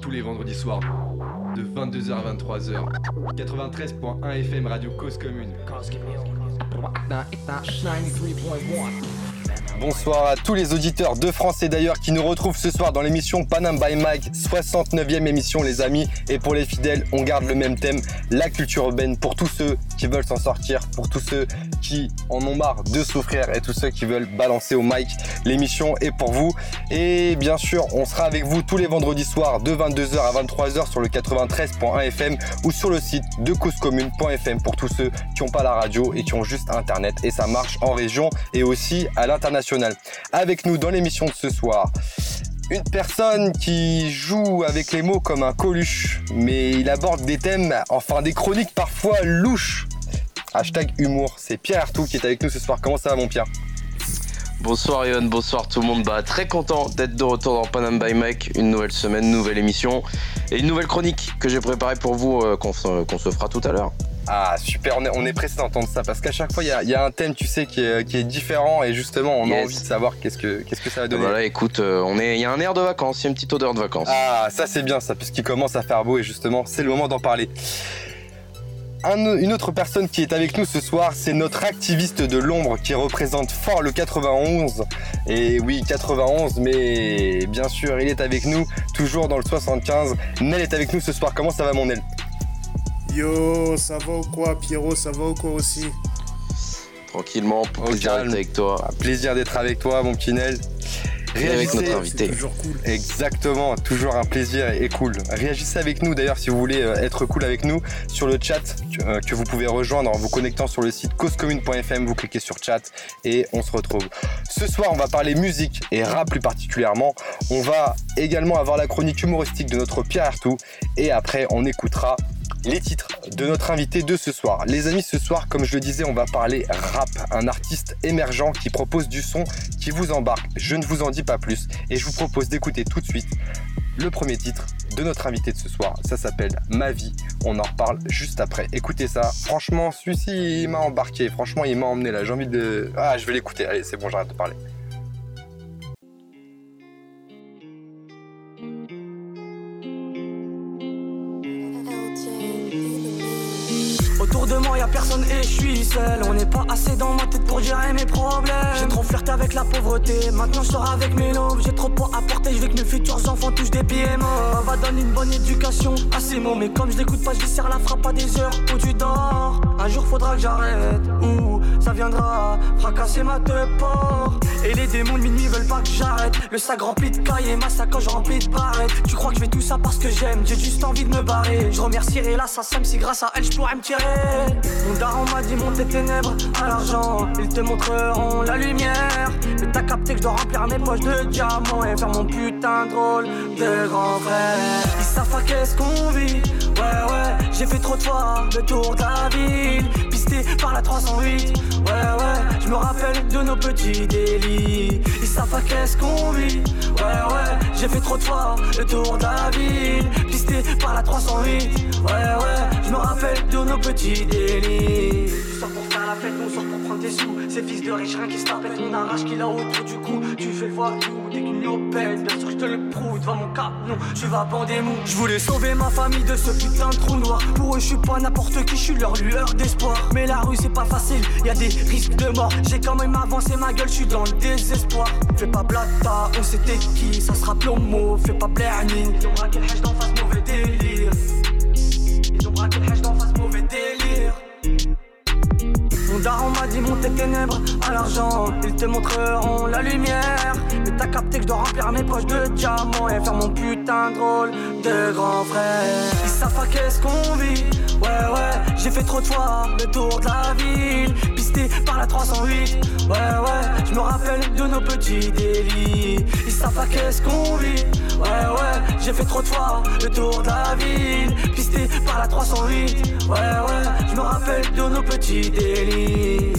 Tous les vendredis soirs, de 22h à 23h, 93.1 FM Radio Cause Commune. Bonsoir à tous les auditeurs de France et d'ailleurs qui nous retrouvent ce soir dans l'émission Panam by Mike, 69e émission les amis. Et pour les fidèles, on garde le même thème, la culture urbaine pour tous ceux qui veulent s'en sortir, pour tous ceux qui en ont marre de souffrir et tous ceux qui veulent balancer au mic. L'émission est pour vous. Et bien sûr, on sera avec vous tous les vendredis soirs de 22h à 23h sur le 93.1 FM ou sur le site de causecommune.fm pour tous ceux qui n'ont pas la radio et qui ont juste internet. Et ça marche en région et aussi à l'international. Avec nous dans l'émission de ce soir, une personne qui joue avec les mots comme un coluche, mais il aborde des thèmes, enfin des chroniques parfois louches. Hashtag humour, c'est Pierre Artout qui est avec nous ce soir. Comment ça va mon Pierre? Bonsoir Yon, bonsoir tout le monde. Bah, très content d'être de retour dans Panam by Mike. Une nouvelle semaine, nouvelle émission et une nouvelle chronique que j'ai préparée pour vous euh, qu'on se fera tout à l'heure. Ah super, on est, pressé d'entendre ça parce qu'à chaque fois il y a, un thème tu sais qui est, différent et justement on a envie de savoir qu'est-ce que, qu'est-ce que ça va donner. Voilà écoute, euh, on est, il y a un air de vacances, il y a une petite odeur de vacances. Ah ça c'est bien ça puisqu'il commence à faire beau et justement c'est le moment d'en parler une autre personne qui est avec nous ce soir, c'est notre activiste de l'ombre qui représente fort le 91. Et oui, 91, mais bien sûr, il est avec nous, toujours dans le 75. Nel est avec nous ce soir. Comment ça va, mon Nel? Yo, ça va ou quoi, Pierrot? Ça va ou quoi aussi? Tranquillement, plaisir d'être avec toi. Plaisir d'être avec toi, mon petit Nel. Réagissez avec notre invité. Toujours cool. Exactement, toujours un plaisir et cool. Réagissez avec nous d'ailleurs si vous voulez euh, être cool avec nous sur le chat euh, que vous pouvez rejoindre en vous connectant sur le site causecommune.fm. Vous cliquez sur chat et on se retrouve. Ce soir, on va parler musique et rap plus particulièrement. On va également avoir la chronique humoristique de notre Pierre Artout et après on écoutera les titres de notre invité de ce soir. Les amis, ce soir, comme je le disais, on va parler rap, un artiste émergent qui propose du son qui vous embarque. Je ne vous en dis pas plus et je vous propose d'écouter tout de suite le premier titre de notre invité de ce soir. Ça s'appelle Ma vie. On en reparle juste après. Écoutez ça. Franchement, celui-ci, il m'a embarqué. Franchement, il m'a emmené là. J'ai envie de. Ah, je vais l'écouter. Allez, c'est bon, j'arrête de parler. De moi, y'a personne et je suis seul. On n'est pas assez dans ma tête pour gérer mes problèmes. J'ai trop flirté avec la pauvreté, maintenant je sors avec mes lobes. J'ai trop à porter, je veux que mes futurs enfants touchent des On va donner une bonne éducation à ces mots, mais comme je l'écoute pas, je serre la frappe à des heures où tu dors. Un jour faudra que j'arrête, ou ça viendra fracasser ma tête Et les démons de minuit veulent pas que j'arrête. Le sac rempli de cahiers, ma sacoche remplie de barrettes. Tu crois que je fais tout ça parce que j'aime, j'ai juste envie de me barrer. Je remercierai l'assassin si grâce à elle je pourrais me tirer. Mon daron m'a dit monte tes ténèbres à l'argent, ils te montreront la lumière. Mais t'as capté que je dois remplir mes poches de diamants et faire mon putain de rôle de grand frère. Ils savent pas qu'est-ce qu'on vit, ouais ouais. J'ai fait trop de fois le tour de la ville, pisté par la 308, ouais ouais. Je me rappelle de nos petits délits. Savent pas qu'est-ce qu'on vit, ouais ouais. J'ai fait trop de fois le tour de la ville, pisté par la 308, ouais ouais. Je me rappelle de nos petits délits. Tu sors pour faire la fête, on sort pour prendre des sous. Ces fils de riches, rien qui se tapent, on arrache qu'il a autour du cou. Tu fais le voyou dès qu'une lopette, bien sûr je te le prouve devant mon cap. Non, tu vas bander mou. Je voulais sauver ma famille de ce putain de trou noir. Pour eux, je suis pas n'importe qui, je suis leur lueur d'espoir. Mais la rue, c'est pas facile, y a des risques de mort. J'ai quand même avancé ma gueule, je suis dans le désespoir. Fais pas blata, on c'était qui, ça sera plomo. Fais pas blerning. Ils ont braqué le d'en face, mauvais délire. Ils ont braqué le d'en face, mauvais délire. Mon daron m'a dit monte tes ténèbres à l'argent, ils te montreront la lumière. Mais t'as capté que je dois remplir mes poches de diamants et faire mon putain de rôle de grand frère. Ils savent pas qu'est-ce qu'on vit, ouais ouais. J'ai fait trop de fois le tour de la ville, pisté par la 308, ouais ouais. Je me rappelle de nos petits délits. Ils savent pas qu'est-ce qu'on vit, ouais ouais. J'ai fait trop de fois le tour de la ville, pisté par la 308, ouais ouais. Je me rappelle de nos petits délits.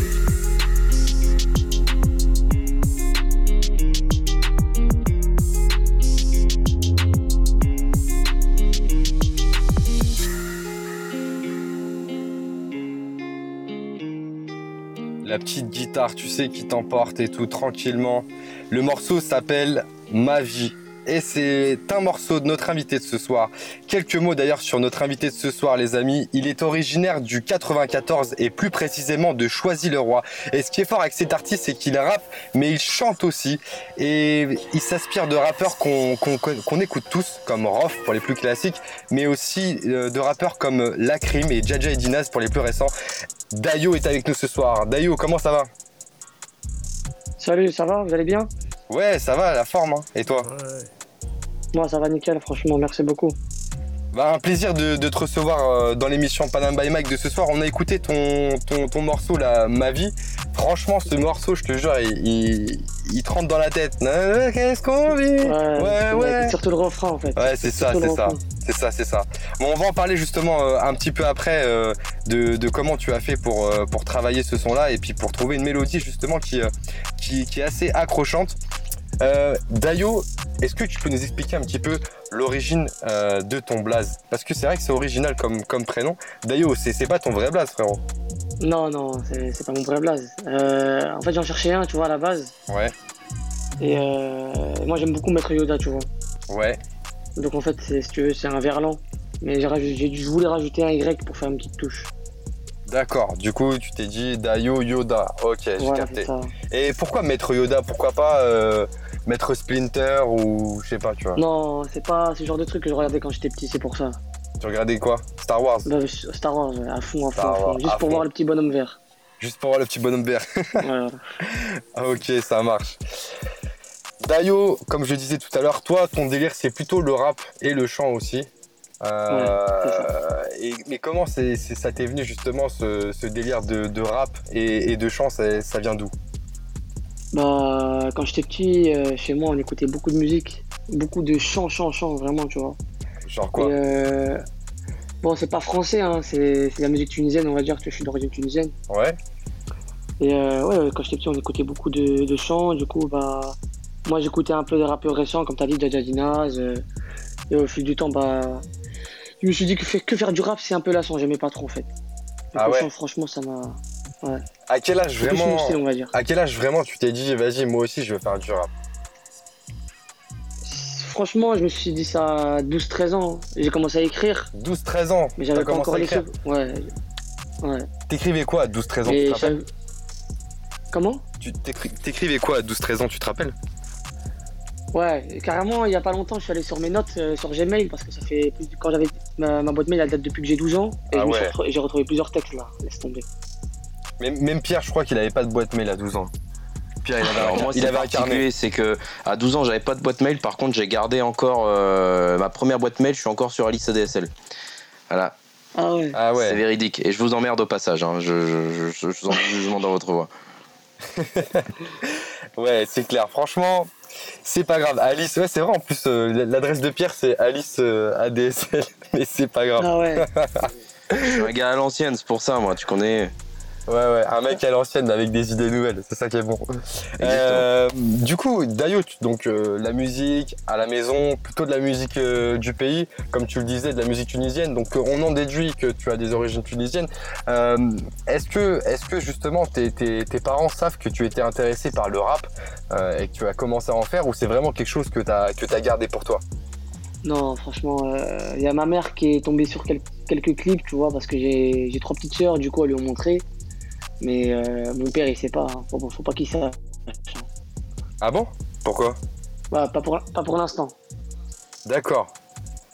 La petite guitare, tu sais, qui t'emporte et tout tranquillement. Le morceau s'appelle Ma vie. Et c'est un morceau de notre invité de ce soir. Quelques mots d'ailleurs sur notre invité de ce soir, les amis. Il est originaire du 94 et plus précisément de Choisy-le-Roi. Et ce qui est fort avec cet artiste, c'est qu'il rappe, mais il chante aussi. Et il s'inspire de rappeurs qu'on écoute tous, comme Rof pour les plus classiques, mais aussi euh, de rappeurs comme Lacrim et Jaja et Dinaz pour les plus récents. Dayo est avec nous ce soir. Dayo, comment ça va? Salut, ça va? Vous allez bien? Ouais, ça va, la forme. Hein. Et toi Moi, ça va nickel, franchement, merci beaucoup. Bah, un plaisir de, te recevoir euh, dans l'émission Panam by Mike de ce soir. On a écouté ton, ton, morceau, là, Ma vie. Franchement, ce morceau, je te jure, il, il, te rentre dans la tête. Qu'est-ce qu'on vit? Ouais, ouais. Surtout le refrain, en fait. Ouais, c'est ça, c'est ça. C'est ça, c'est ça. Bon, on va en parler justement euh, un petit peu après euh, de, comment tu as fait pour, pour travailler ce son-là et puis pour trouver une mélodie justement qui, qui, qui est assez accrochante. Euh, Dayo, est-ce que tu peux nous expliquer un petit peu l'origine euh, de ton blaze? Parce que c'est vrai que c'est original comme, comme prénom. Dayo, c'est pas ton vrai blaze, frérot Non, non, c'est pas mon vrai blaze. Euh, en fait, j'en cherchais un, tu vois, à la base. Ouais. Et moi, j'aime beaucoup mettre Yoda, tu vois. Ouais. Donc en fait, si tu veux, c'est un verlan. Mais je voulais rajouter un Y pour faire une petite touche. D'accord, du coup tu t'es dit Dayo Yoda, ok j'ai capté. Et pourquoi Maître Yoda? Pourquoi pas euh, Maître Splinter ou je sais pas tu vois Non, c'est pas ce genre de truc que je regardais quand j'étais petit, c'est pour ça. Tu regardais quoi? Star Wars? Bah, Star Wars, à fond, à fond, juste pour voir le petit bonhomme vert. Juste pour voir le petit bonhomme vert. ok, ça marche. Dayo, comme je disais tout à l'heure, toi ton délire c'est plutôt le rap et le chant aussi. Euh, mais comment ça t'est venu justement ce, délire de, rap et, de chant Ça, vient d'où? Bah, quand j'étais petit, euh, chez moi, on écoutait beaucoup de musique, beaucoup de chant, chant, chant, vraiment, tu vois. Genre quoi euh, Bon, c'est pas français, hein, c'est, la musique tunisienne, on va dire que je suis d'origine tunisienne. Ouais. Et ouais, quand j'étais petit, on écoutait beaucoup de, de chants, du coup, bah, moi j'écoutais un peu des rappeurs récents, comme t'as dit, Jaja Dinaz. et au fil du temps, bah, je me suis dit que, que faire du rap, c'est un peu lassant. J'aimais pas trop en fait. ah ouais. franchement, ça m'a. Ouais. À quel âge vraiment on va dire. À quel âge vraiment tu t'es dit, vas-y, moi aussi, je veux faire du rap? Franchement, je me suis dit ça à 12-13 ans. J'ai commencé à écrire. 12-13 ans? Mais j'avais pas encore l'écrire. Ouais. ouais. T'écrivais quoi à 12-13 ans tu te rappelles? Comment? Tu t'écrivais quoi à 12-13 ans, tu te rappelles? Ouais, carrément, il n'y a pas longtemps, je suis allé sur mes notes euh, sur Gmail parce que ça fait plus quand j'avais ma, boîte mail, elle date depuis que j'ai 12 ans et ah j'ai retrouvé plusieurs textes là, laisse tomber. Même, Pierre, je crois qu'il avait pas de boîte mail à 12 ans. Pierre, il avait, Alors moi, il avait particulier, c'est que à 12 ans, j'avais pas de boîte mail. Par contre, j'ai gardé encore euh, ma première boîte mail. Je suis encore sur Alice ADSL. Voilà. Ah ouais. Ah ouais. C'est véridique. Et je vous emmerde au passage. Hein. Je, je, je, je, vous en jugement dans votre voix. ouais, c'est clair. Franchement, c'est pas grave. Alice, ouais, c'est vrai en plus, euh, l'adresse de Pierre c'est Alice euh, ADSL, mais c'est pas grave. Ah ouais. Je suis un gars à l'ancienne, c'est pour ça, moi, tu connais. Ouais, ouais, un mec à l'ancienne avec des idées nouvelles, c'est ça qui est bon. Euh, du coup, Dayo, donc euh, la musique à la maison, plutôt de la musique euh, du pays, comme tu le disais, de la musique tunisienne. Donc on en déduit que tu as des origines tunisiennes. est-ce que, est que justement tes, parents savent que tu étais intéressé par le rap et que tu as commencé à en faire, ou c'est vraiment quelque chose que tu as, que as gardé pour toi? Non, franchement, il y a ma mère qui est tombée sur quelques clips, tu vois, parce que j'ai trois petites sœurs, du coup, elles lui ont montré. Mais euh, mon père, il sait pas. Hein. Faut, faut, pas qu'il sache. Ah bon? Pourquoi? Bah, Pas pour, pas pour l'instant. D'accord.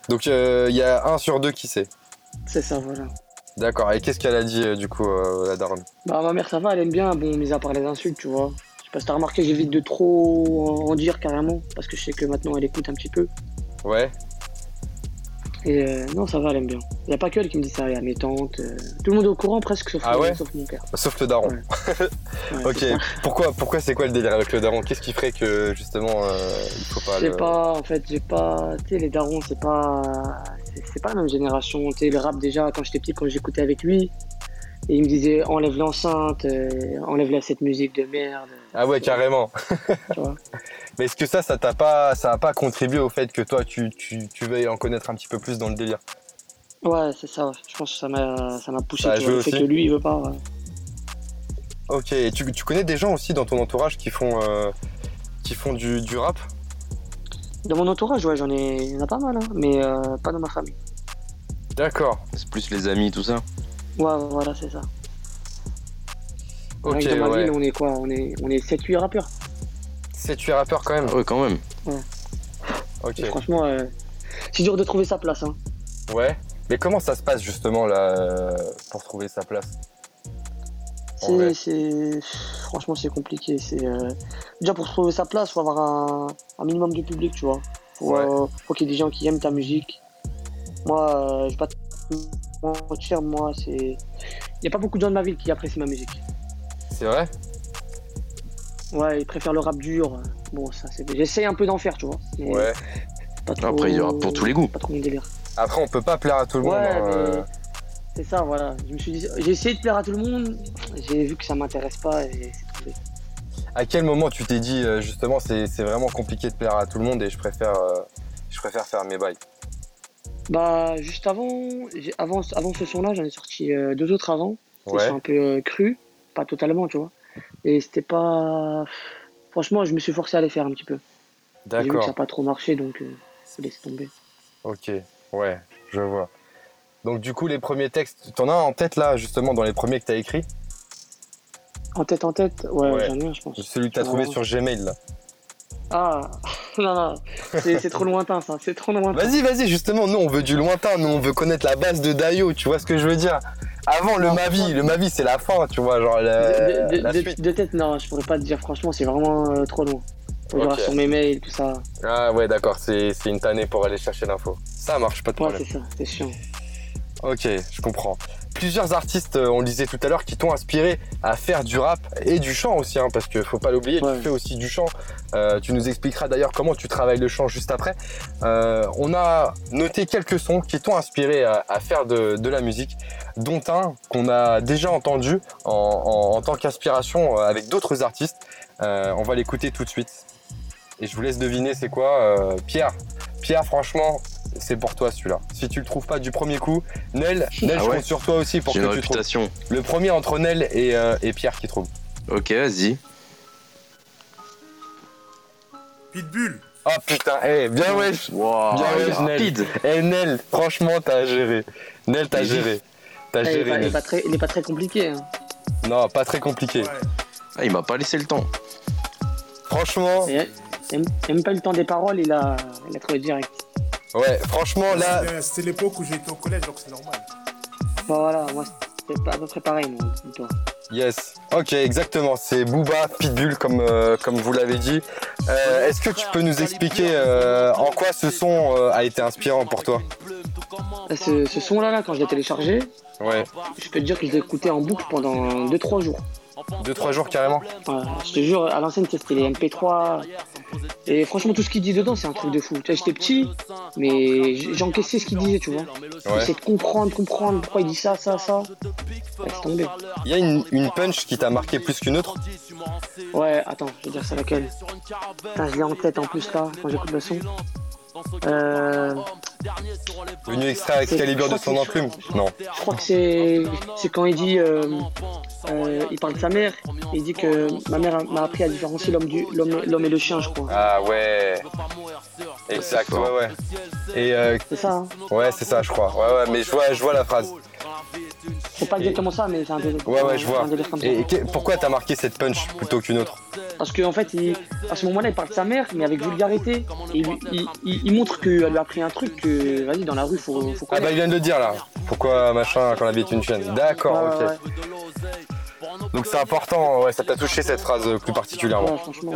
Donc il euh, y a un sur deux qui sait. C'est ça, voilà. D'accord. Et qu'est-ce qu'elle a dit euh, du coup, la daronne? Bah ma mère, ça va, elle aime bien. Bon, mis à part les insultes, tu vois. Je sais pas si t'as remarqué, j'évite de trop en dire carrément, parce que je sais que maintenant elle écoute un petit peu. Ouais. Et euh, non, ça va, elle aime bien. Il n'y a pas que elle qui me dit ça, il y a mes tantes. Euh, tout le monde est au courant presque, sauf, ah mon père. Sauf le daron. ok, pourquoi, pourquoi c'est quoi le délire avec le daron? Qu'est-ce qui ferait que justement euh, il faut pas. Je sais pas, en fait, j'ai pas. Tu sais, les darons, c'est pas. C'est pas la même génération. Tu sais, le rap déjà, quand j'étais petit, quand j'écoutais avec lui, et il me disait enlève l'enceinte, enlève cette musique de merde. Ah ouais, carrément. tu vois? mais est-ce que ça, ça t'a pas, ça a pas contribué au fait que toi, tu, tu, tu veuilles en connaître un petit peu plus dans le délire? Ouais, c'est ça. Je pense que ça m'a, ça m'a poussé. Ça le fait que lui, il veut pas. Ok. Et tu, tu, connais des gens aussi dans ton entourage qui font, euh, qui font du, du rap? Dans mon entourage, ouais, j'en ai, il y en a pas mal, hein, mais euh, pas dans ma famille. D'accord. C'est plus les amis, tout ça? Ouais, voilà, c'est ça. Ok, dans ma ouais. ville, on est quoi? On est, on est 7-8 rappeurs. 7-8 rappeurs quand même. Ouais, quand même. Ok. Et franchement, euh, c'est dur de trouver sa place. Hein. Ouais. Mais comment ça se passe justement là pour trouver sa place C'est, c'est- franchement, c'est compliqué. C'est euh, déjà pour trouver sa place, faut avoir un, un minimum de public, tu vois. Faut, Ouais. euh, faut qu'il y ait des gens qui aiment ta musique. Moi, euh, je vais pas te mentir, moi, c'est, il y a pas beaucoup de gens de ma ville qui apprécient ma musique. C'est vrai? Ouais, ils préfèrent le rap dur. Bon, ça, c'est, j'essaye un peu d'en faire, tu vois. mais Ouais. Pas trop, Après, il y aura pour tous les goûts. Pas trop mon délire. Après, on peut pas plaire à tout le monde. Ouais, hein, euh. mais c'est ça, voilà. Je me suis dit, j'ai essayé de plaire à tout le monde. J'ai vu que ça m'intéresse pas et c'est tombé. À quel moment tu t'es dit euh, justement c'est c'est vraiment compliqué de plaire à tout le monde et je préfère euh, je préfère faire mes bails? Bah, juste avant, j'ai- avant, avant ce son-là, j'en ai sorti euh, deux autres avant. Ils Ouais. sont un peu euh, crus, pas totalement, tu vois. Et c'était pas. Franchement, je me suis forcé à les faire un petit peu. J'ai vu que ça D'accord. n'a pas trop marché, donc euh, laissé tomber. Ok. Ouais. Je vois. Donc du coup les premiers textes, t'en as un en tête là justement dans les premiers que t'as écrit En tête, en tête, ouais, Ouais. j'en ai un, je pense. Celui que t'as trouvé sur Gmail là. Ah, non, non, c'est c'est trop lointain, ça, c'est trop lointain. Vas-y vas-y justement nous on veut du lointain, nous on veut connaître la base de Dayo, tu vois ce que je veux dire? Avant le Mavi, le Mavi c'est la fin, tu vois genre la, de, de- la de- suite. de tête, non, je pourrais pas te dire, franchement, c'est vraiment euh, trop loin. Faut que je Ok. regarde sur mes mails, tout ça. Ah ouais d'accord, c'est une tannée pour aller chercher l'info. Ça marche pas de Ouais, problème. c'est ça, c'est chiant. Ok, je comprends. Plusieurs artistes, euh, on le disait tout à l'heure, qui t'ont inspiré à faire du rap et du chant aussi, hein, parce que faut pas l'oublier, Ouais. tu fais aussi du chant. Euh, tu nous expliqueras d'ailleurs comment tu travailles le chant juste après. Euh, on a noté quelques sons qui t'ont inspiré à, à faire de, de la musique, dont un qu'on a déjà entendu en, en- en tant qu'inspiration avec d'autres artistes. Euh, on va l'écouter tout de suite. Et je vous laisse deviner c'est quoi. Pierre, Pierre, franchement, c'est pour toi celui-là. Si tu le trouves pas du premier coup, Nel, Nel, Ah je ouais compte sur toi aussi pour que une tu trouves. réputation. Le premier entre Nel et, euh, et Pierre qui trouve. Ok, vas-y. Pitbull. Oh putain, eh, bien wesh. Wow, Bien est ouais, Nel. rapide. Eh Nel, franchement, t'as géré. Nel, t'as géré. T'as Eh, il, est géré, pas, il est pas très, il est pas très compliqué. hein. Non, pas très compliqué. Ouais. Ah, il m'a pas laissé le temps. Franchement, Et, il a même pas eu le temps des paroles, il a, il a trouvé direct. Ouais, franchement, là, C'était- l'époque où j'étais au collège, donc c'est normal. Bon, voilà, moi, c'était pas à peu près pareil, moi, comme toi. yes. Ok, exactement. C'est Booba, Pitbull, comme, euh, comme vous l'avez dit. Euh, Est-ce que tu peux nous expliquer euh, en quoi ce son euh, a été inspirant pour toi? Ce, ce son-là, là, quand je l'ai téléchargé, Ouais, je peux te dire que je l'ai écouté en boucle pendant 2-3 jours. Deux, trois jours carrément. Ouais, je te jure, à l'ancienne, c'était les MP3. Et franchement, tout ce qu'il dit dedans, c'est un truc de fou. Tu vois, j'étais petit, mais j'encaissais ce qu'il disait, tu vois. Ouais. J'essayais de comprendre, comprendre pourquoi il dit ça, ça, ça. Laisse tomber. Il y a une, une punch qui t'a marqué plus qu'une autre? Ouais, attends, je vais dire ça laquelle. Putain, je l'ai en tête en plus là, quand j'écoute le son. Euh, Venu extraire Excalibur de son enclume Non. je crois que c'est c'est quand il dit, euh, euh, il parle de sa mère, il dit que ma mère m'a appris à différencier l'homme du l'homme l'homme et le chien, je crois. Ah ouais. Exact, ouais, ouais. Et euh, C'est ça, hein. ouais, c'est ça, je crois. Ouais, ouais, mais je vois, je vois la phrase. C'est pas exactement ça, mais c'est un délire. Ouais, ouais, je vois. Et que- pourquoi t'as marqué cette punch plutôt qu'une autre Parce qu'en fait, il, à ce moment-là, il parle de sa mère, mais avec vulgarité. Et il, il, il- il montre qu'elle lui a appris un truc que, vas-y, dans la rue, faut, faut Ah bah il vient de le dire là. Pourquoi machin quand la vie est une chaîne D'accord, ok. ouais, Donc c'est important, ouais, ça t'a touché cette phrase euh, plus particulièrement. ouais, franchement.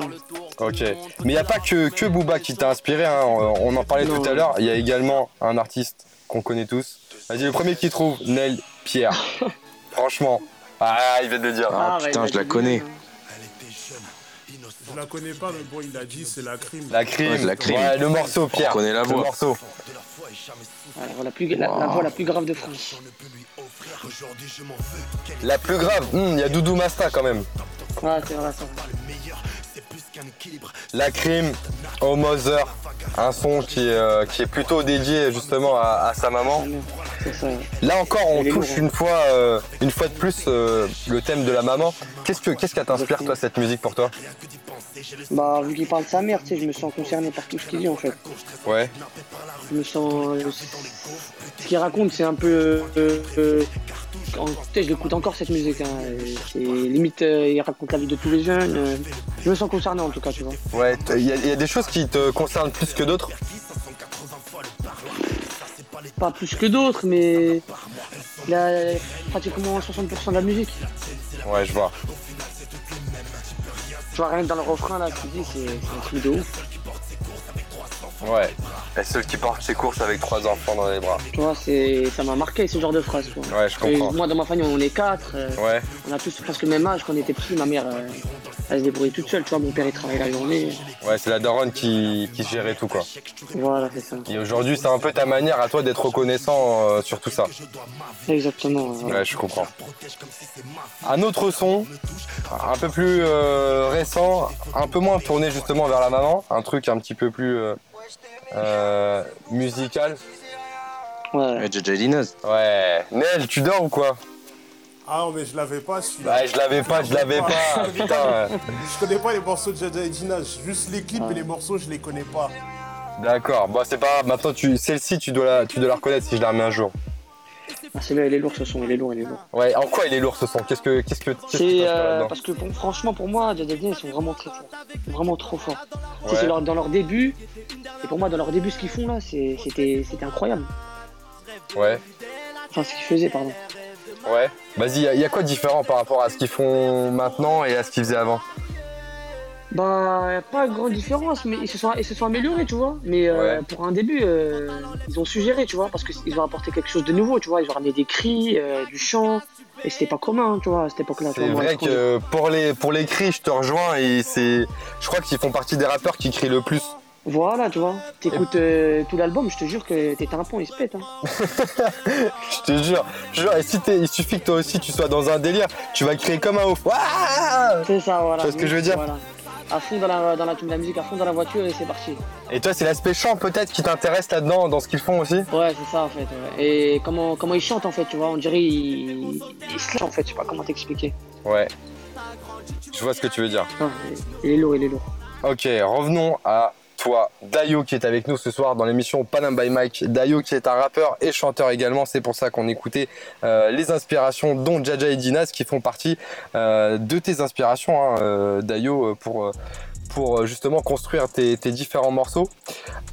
Ok. Mais il n'y a pas que, que Booba qui t'a inspiré, hein. on en parlait Non. tout à l'heure. Il y a également un artiste qu'on connaît tous. Vas-y, le premier qui trouve, Nel Pierre. Franchement. Ah, il vient de le dire. Ah, ouais, putain, je la connais. Je la connais pas, mais bon, il a dit c'est la crime. La crime. Ouais, la crime. Ouais, le morceau, Pierre. On connaît la Le voix. morceau. Ouais, la, voix la, plus, la, la voix la plus grave de France. La plus grave, hmm, il y a Doudou Masta quand même. Ouais, c'est vrai, ça. La crime, au Mother, un son qui est, euh, qui est plutôt dédié justement à, à sa maman. Là encore, on touche hein. une fois, euh, une fois de plus euh, le thème de la maman. Qu'est-ce que qu'est-ce qui t'inspire toi cette musique pour toi Bah, vu qu'il parle de sa mère, tu sais, je me sens concerné par tout ce qu'il dit en fait. Ouais. Je me sens. euh, Ce qu'il raconte, c'est un peu. euh, euh, en- je l'écoute encore cette musique. Hein, c'est limite, euh, il raconte la vie de tous les jeunes. euh, je me sens concerné en tout cas, tu vois. Ouais, il y, y a des choses qui te concernent plus que d'autres Pas plus que d'autres, mais. Il a pratiquement 60% de la musique. Ouais, je vois. Tu vois, rien dans le refrain là, tu dis, c'est un truc de ouf. Ouais. La seule qui porte ses courses avec trois enfants dans les bras. Tu vois, c'est, ça m'a marqué ce genre de phrase. Tu vois. Ouais, je Et comprends. moi, dans ma famille, on est quatre. euh, Ouais, on a tous presque le même âge. Quand on était petits, ma mère, euh, elle se débrouillait toute seule. Tu vois, mon père, il travaillait la journée. ouais, c'est la daronne qui, qui gérait tout, quoi. Voilà, c'est ça. Et aujourd'hui, c'est un peu ta manière à toi d'être reconnaissant euh, sur tout ça. Exactement. Ouais, je comprends. Un autre son, un peu plus euh, récent, un peu moins tourné justement vers la maman, un truc un petit peu plus euh, euh, musical. Ouais. Et JJ Dinaz. Ouais. Nel, tu dors ou quoi? Ah non, mais je l'avais pas celui-là. Bah, je l'avais pas, je l'avais pas. Putain. Je connais pas les morceaux de Jaja et Dina, juste les clips et les morceaux, je les connais pas. D'accord. Bon, c'est pas grave. Maintenant, tu, celle-ci, tu dois la, tu dois la reconnaître si je la remets un jour. Ah, celui-là, il est lourd ce son, il est lourd, il est lourd. Ouais. En quoi il est lourd ce son? Qu'est-ce que, qu'est-ce que, C'est euh, parce que bon, franchement, pour moi, ils sont vraiment très forts. Vraiment trop forts. Ouais. c'est leur- dans leur début, et pour moi, dans leur début, ce qu'ils font là, c'était incroyable. Ouais. Enfin, ce qu'ils faisaient, pardon. Ouais. Vas-y, il y, a quoi de différent par rapport à ce qu'ils font maintenant et à ce qu'ils faisaient avant? Bah, pas de grande différence, mais ils se sont, ils se sont améliorés, tu vois. Mais euh, Ouais. pour un début, euh, ils ont suggéré, tu vois, parce qu'ils ont apporté quelque chose de nouveau, tu vois. Ils ont ramené des cris, euh, du chant, et c'était pas commun, tu vois, à cette époque-là. C'est vrai que pour les, pour les cris, je te rejoins et c'est. Je crois qu'ils font partie des rappeurs qui crient le plus. Voilà, tu vois. T'écoutes euh, tout l'album, je te jure que tes tympans, ils se pètent. Hein. Je te jure. Je jure, et si il suffit que toi aussi tu sois dans un délire, tu vas crier comme un ouf. C'est ça, voilà. Tu vois ce que je veux dire? Voilà. À fond dans la, dans la, la musique, à fond dans la voiture, et c'est parti. Et toi, c'est l'aspect chant peut-être qui t'intéresse là-dedans, dans ce qu'ils font aussi? Ouais, c'est ça, en fait. ouais. Et comment, comment ils chantent, en fait, tu vois. On dirait ils, ils se lâchent, en fait. Je sais pas comment t'expliquer. Ouais. Je vois ce que tu veux dire. Ah, il est lourd, il est lourd. Ok, revenons à Dayo, qui est avec nous ce soir dans l'émission Panam by Mike. Dayo, qui est un rappeur et chanteur également. C'est pour ça qu'on écoutait euh, les inspirations, dont Jaja et Dinaz, qui font partie euh, de tes inspirations, hein, euh, Dayo, pour, justement construire tes, différents morceaux.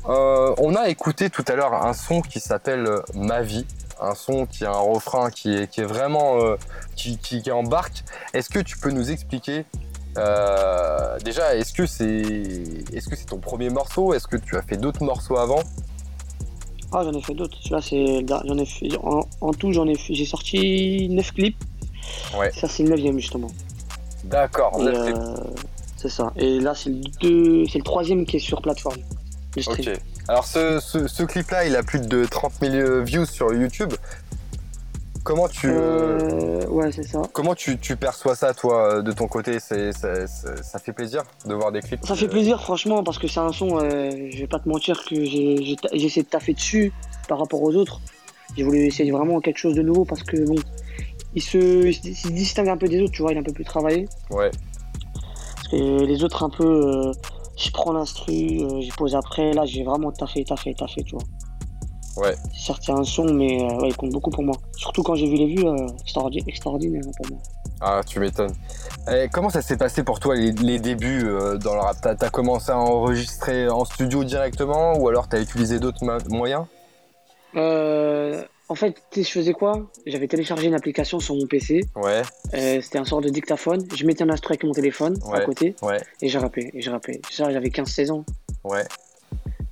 On a écouté tout à l'heure un son qui s'appelle Ma vie. Un son qui a un refrain qui est, vraiment. qui embarque. Est-ce que tu peux nous expliquer euh, déjà, est-ce que c'est est-ce que c'est ton premier morceau? Est-ce que tu as fait d'autres morceaux avant? Ah, j'en ai fait d'autres. Celui-là, c'est. J'en ai fait. En, en tout, j'en ai fait. J'ai sorti 9 clips. Ouais. Ça, c'est le 9 justement. D'accord. Euh, c'est ça. Et là, c'est le, deux... c'est le troisième qui est sur plateforme. Le stream. Ok. Alors ce, ce, ce clip-là, il a plus de 30 000 views sur YouTube. Comment tu Euh, ouais, c'est ça. comment tu, tu perçois ça toi de ton côté? C'est ça, ça- ça fait plaisir de voir des clips. Ça fait euh, plaisir, franchement, parce que c'est un son, euh, je vais pas te mentir que j'ai j'ai ta- j'ai essayé de taffer dessus par rapport aux autres. J'ai voulu essayer vraiment quelque chose de nouveau parce que, bon, il se, il se- il se distingue un peu des autres, tu vois, il est un peu plus travaillé. Ouais. Parce que les autres, un peu, euh, je prends l'instru, euh, j'y pose après. Là, j'ai vraiment taffé, taffé, taffé, tu vois. Ouais. J'ai sorti un son, mais euh, ouais, il compte beaucoup pour moi. Surtout quand j'ai vu les vues, euh, extraordi- extraordinaire hein, pour moi. Ah, tu m'étonnes. Eh, comment ça s'est passé pour toi les, les débuts euh, dans le rap? T'as as commencé à enregistrer en studio directement ou alors t'as utilisé d'autres moyens? Euh, en fait, je faisais quoi? J'avais téléchargé une application sur mon PC. Ouais, Euh, C'était un sort de dictaphone. Je mettais un instru avec mon téléphone Ouais. à côté ouais, et je rappais. Et je rappais. Ça, j'avais 15-16 ans. ouais,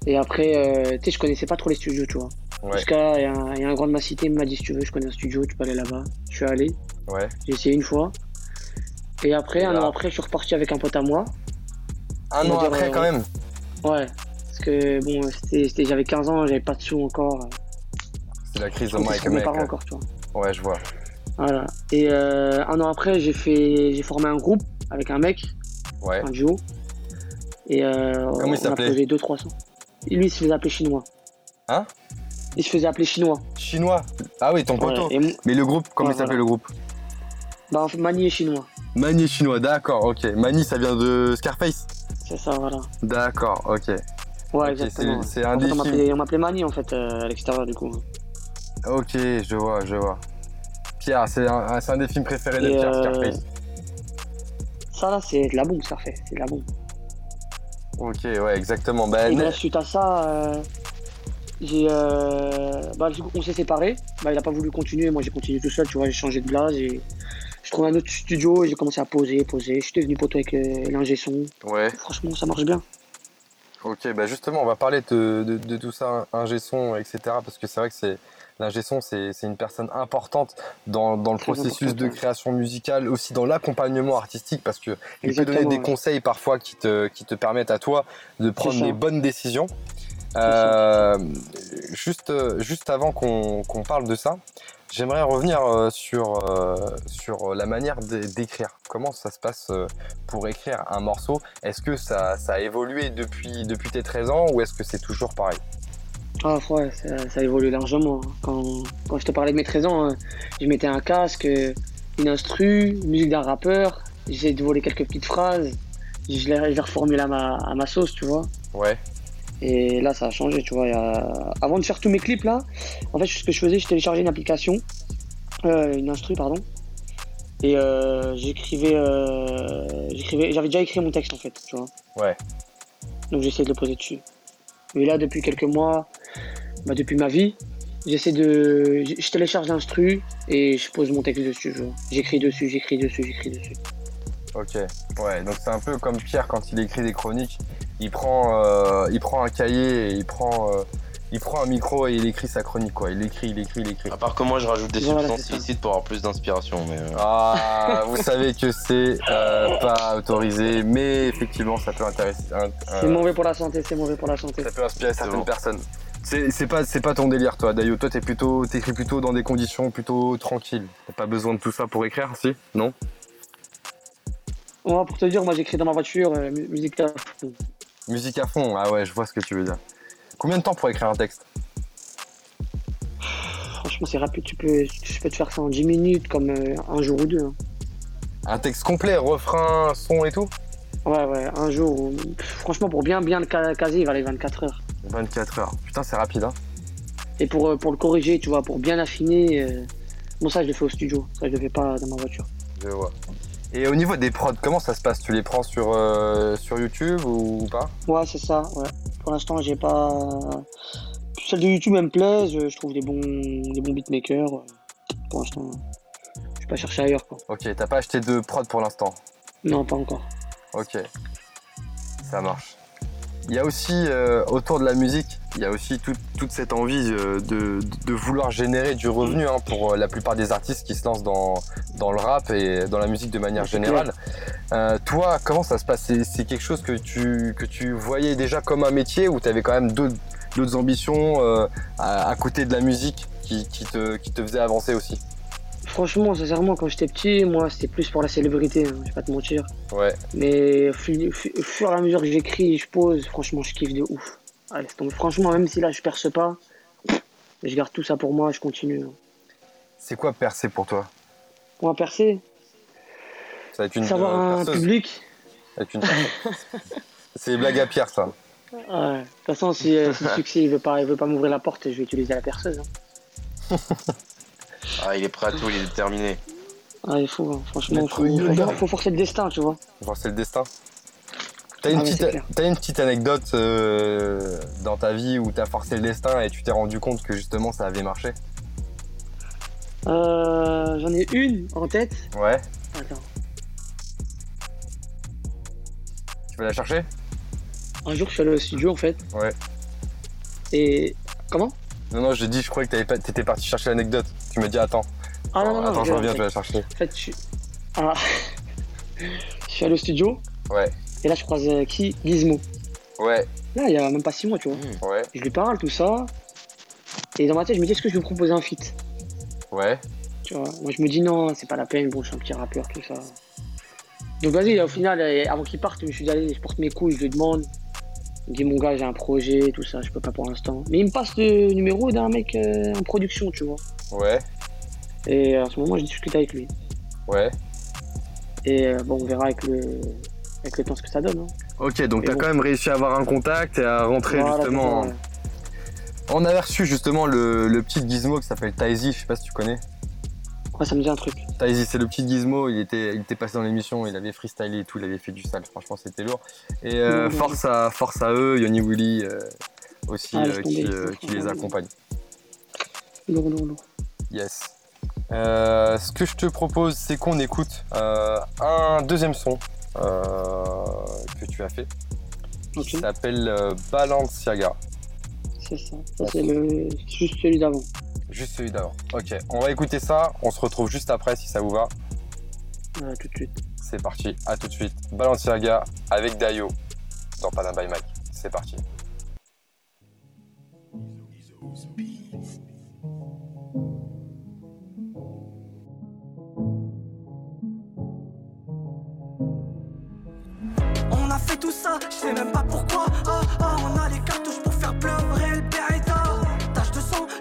Et après, euh, tu sais, je connaissais pas trop les studios, tu vois. ouais, Jusqu'à, il y, a un- il y a un grand de ma cité, il m'a dit si tu veux, je connais un studio, tu peux aller là-bas. Je suis allé, ouais. j'ai essayé une fois. Et après, un an après, je suis reparti avec un pote à moi. Un an après euh, quand même Ouais. Parce que bon, c'était, j'avais 15 ans, j'avais pas de sous encore. C'est la crise comptais Mike sur mes mec. parents encore, tu vois. Ouais, je vois. Voilà. Et euh, un an après, j'ai fait, j'ai formé un groupe avec un mec, Ouais. un duo. Et euh, Comment il on a s'appelait? posé 2-3 sons. Et lui, il se faisait appeler chinois. Hein Il se faisait appeler chinois. Chinois. Ah oui, ton poteau. Ouais. Mais le groupe, comment Ouais, il s'appelle voilà. le groupe bah, en fait, Mani est chinois. Mani chinois, d'accord, ok. Mani, ça vient de Scarface C'est ça, voilà. D'accord, ok. Ouais, exactement. c'est- un En fait, des on films- m'appelait- on m'appelait Mani en fait euh, à l'extérieur du coup. Ok, je vois, je vois. Pierre, c'est un, des films préférés de Pierre, euh, Scarface. Ça là, c'est de la bombe, ça fait. C'est de la bombe. Ok, ouais, exactement. Bah, Et bah, suite à ça, euh, j'ai. Euh, bah, du coup, on s'est séparés. Bah, il a pas voulu continuer. Moi, j'ai continué tout seul. Tu vois, j'ai changé de blase. Et... Je trouvais un autre studio et j'ai commencé à poser, poser. Je suis devenu poteau avec euh, l'ingé son. ouais. Franchement, ça marche bien. Ok, bah justement, on va parler de, de- de tout ça, ingé son, etc. Parce que c'est vrai que c'est l'ingé son, c'est une personne importante dans, dans le processus de création musicale, aussi dans l'accompagnement artistique, parce que il peut donner des conseils parfois qui te, qui te permettent à toi de prendre les bonnes décisions. Euh, juste, juste avant qu'on parle de ça, j'aimerais revenir euh, sur, euh, sur la manière d'é- d'écrire. Comment ça se passe pour écrire un morceau? Est-ce que ça, ça a évolué depuis, depuis tes 13 ans ou est-ce que c'est toujours pareil? Ah ouais, ça, ça évolue largement. hein. Quand, quand je te parlais de mes 13 ans, hein, je mettais un casque, euh, une instru, une musique d'un rappeur, j'essayais de voler quelques petites phrases, je les, je les reformulais à ma, à ma sauce, tu vois. Ouais, Et là, ça a changé, tu vois. a- Avant de faire tous mes clips, là, en fait, ce que je faisais, je téléchargeais une application, euh, une instru, pardon, et euh, j'écrivais, euh, j'écrivais, j'avais déjà écrit mon texte, en fait, tu vois. ouais. Donc j'essaie de le poser dessus. Et là, depuis quelques mois, bah, depuis ma vie, j'essaie de. Je télécharge l'instru et je pose mon texte dessus. J'écris dessus, j'écris dessus, j'écris dessus. Ok, ouais, donc c'est un peu comme Pierre quand il écrit des chroniques, il prend, euh, il prend un cahier et il prend, euh, il prend un micro et il écrit sa chronique quoi. Il écrit, il écrit, il écrit. À part que moi, je rajoute des Voilà, substances illicites pour avoir plus d'inspiration. Mais euh, Ah, vous savez que c'est euh, pas autorisé, mais effectivement ça peut intéresser, C'est mauvais pour la santé, c'est mauvais pour la santé. ça peut inspirer certaines bon. personnes. C'est pas, c'est pas ton délire toi. D'ailleurs, toi t'es plutôt, t'écris plutôt dans des conditions plutôt tranquilles. T'as pas besoin de tout ça pour écrire, si? Non? Ouais, pour te dire, moi j'écris dans ma voiture, euh, mu- musique à fond. Musique à fond, ah ouais, je vois ce que tu veux dire. Combien de temps pour écrire un texte? Franchement, c'est rapide, tu peux, tu peux te faire ça en 10 minutes, comme euh, un jour ou deux. hein. Un texte complet, refrain, son et tout? Ouais, ouais, un jour. ou- Franchement, pour bien, bien le ca- caser, il va aller 24 heures. 24 heures. Putain, c'est rapide, hein Et pour, euh, pour le corriger, tu vois, pour bien affiner, euh, bon, ça je le fais au studio, ça je le fais pas dans ma voiture. Je vois. Et au niveau des prods, comment ça se passe? Tu les prends sur, euh, sur YouTube ou pas? Ouais, c'est ça, ouais. Pour l'instant, j'ai pas. Celles de YouTube, elles me plaisent, je trouve des bons, des bons beatmakers. Pour l'instant, je vais pas chercher ailleurs, quoi. Ok, t'as pas acheté de prod pour l'instant? Non, pas encore. Ok, ça marche. Il y a aussi, euh, autour de la musique, il y a aussi tout- toute cette envie euh, de, de vouloir générer du revenu hein, pour euh, la plupart des artistes qui se lancent dans, dans le rap et dans la musique de manière générale. Euh, toi, comment ça se passe? C'est c'est quelque chose que tu, que tu voyais déjà comme un métier ou tu avais quand même d'autres d'autres ambitions euh, à, à côté de la musique qui, qui te, qui te faisaient avancer aussi? Franchement, sincèrement, quand j'étais petit, moi, c'était plus pour la célébrité, hein, je vais pas te mentir. Ouais, Mais au fu- fu- au fur et à mesure que j'écris, je pose, franchement, je kiffe de ouf. Allez, tomber. Franchement, même si là, je perce pas, je garde tout ça pour moi, je continue. hein. c'est quoi percer pour toi? Moi, percer, Ça va être une savoir euh, un public, Avec une C'est des blagues à Pierre, ça. Ouais. De toute façon, si, euh, si le succès il veut pas, il veut pas m'ouvrir la porte, je vais utiliser la perceuse. hein. ah, il est prêt à tout, il est déterminé. Ah, il faut, hein. franchement, faut, faut, Yoda. faut- faut forcer le destin, tu vois. C'est le destin. T'as une, Ah ouais, t'as une petite anecdote euh, dans ta vie où t'as forcé le destin et tu t'es rendu compte que justement ça avait marché? Euh, J'en ai une en tête. Ouais. Attends. Tu veux la chercher? Un jour, je suis allé au studio, en fait. Ouais. Et. Comment? Non, non, j'ai dit, je croyais que t'avais pas- t'étais parti chercher l'anecdote. Tu me dis, attends. Ah non, non, non. attends, je je- reviens, je vais la chercher. En fait, je suis. Ah. je suis allé au studio. Ouais. Et là, je croise euh, qui? Gizmo. Ouais, Là, il y a même pas six mois, tu vois. ouais, Je lui parle, tout ça. Et dans ma tête, je me dis, est-ce que je vais proposer un feat? Ouais. Tu vois, moi je me dis non, c'est pas la peine, bon, je suis un petit rappeur, tout ça. Donc vas-y, au final, euh, avant qu'il parte, je me suis dit, allez, je porte mes couilles, je lui demande. Il me dit, mon gars, j'ai un projet, tout ça, je peux pas pour l'instant. Mais il me passe le numéro d'un mec euh, en production, tu vois. Ouais, Et euh, à ce moment, je discute avec lui. ouais. Et euh, bon, on verra avec le, avec le temps ce que ça donne. hein. Ok, donc Et t'as bon. quand même réussi à avoir un contact et à rentrer Voilà, justement. c'est ça, ouais. On avait reçu justement le, le petit gizmo qui s'appelle Taizy, je sais pas si tu connais. Ça me dit un truc. Taizy, c'est le petit gizmo, il était, il était passé dans l'émission, il avait freestylé et tout, il avait fait du sale, franchement c'était lourd. Et euh, force, à, force à eux, Yoni Willy euh, aussi Ah, euh, qui, les accompagne. Lourd, lourd, lourd. Yes. Ce que je te propose, c'est qu'on écoute un deuxième son que tu as fait, Ok, qui s'appelle Balenciaga. c'est ça. Ça, c'est le... juste celui d'avant. Juste celui d'avant. Ok, on va écouter ça, on se retrouve juste après si ça vous va. Tout de suite. C'est parti, à tout de suite. Balenciaga avec Dayo dans Panam by Mike. C'est parti. On a fait tout ça, je sais même pas pourquoi. Ah, ah, on a les cartouches pour faire pleurer le Beretta.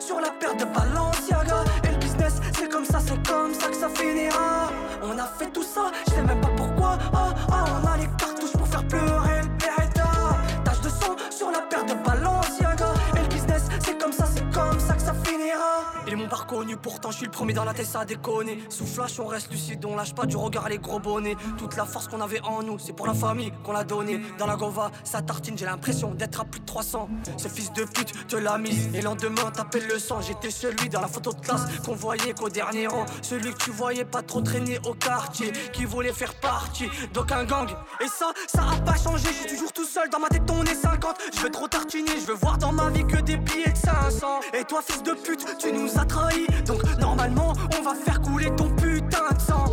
Sur la paire de Balenciaga. Et le business, c'est comme ça, c'est comme ça que ça finira. On a fait tout ça, je sais même pas Reconnu, pourtant je suis le premier dans la tête, ça a déconné. Sous flash, on reste lucide, on lâche pas du regard les gros bonnets. Toute la force qu'on avait en nous, c'est pour la famille qu'on l'a donné. Dans la gova, ça tartine, j'ai l'impression d'être à plus de 300. Ce fils de pute te l'a mise, et lendemain t'appelles le sang. J'étais celui dans la photo de classe qu'on voyait qu'au dernier rang. Celui que tu voyais pas trop traîner au quartier, qui voulait faire partie d'aucun gang. Et ça, ça a pas changé, je suis toujours tout seul dans ma tête, on est 50. Je veux trop tartiner, je veux voir dans ma vie que des billets de 500. Et toi, fils de pute, tu nous as trahis. Donc normalement, on va faire couler ton putain de sang.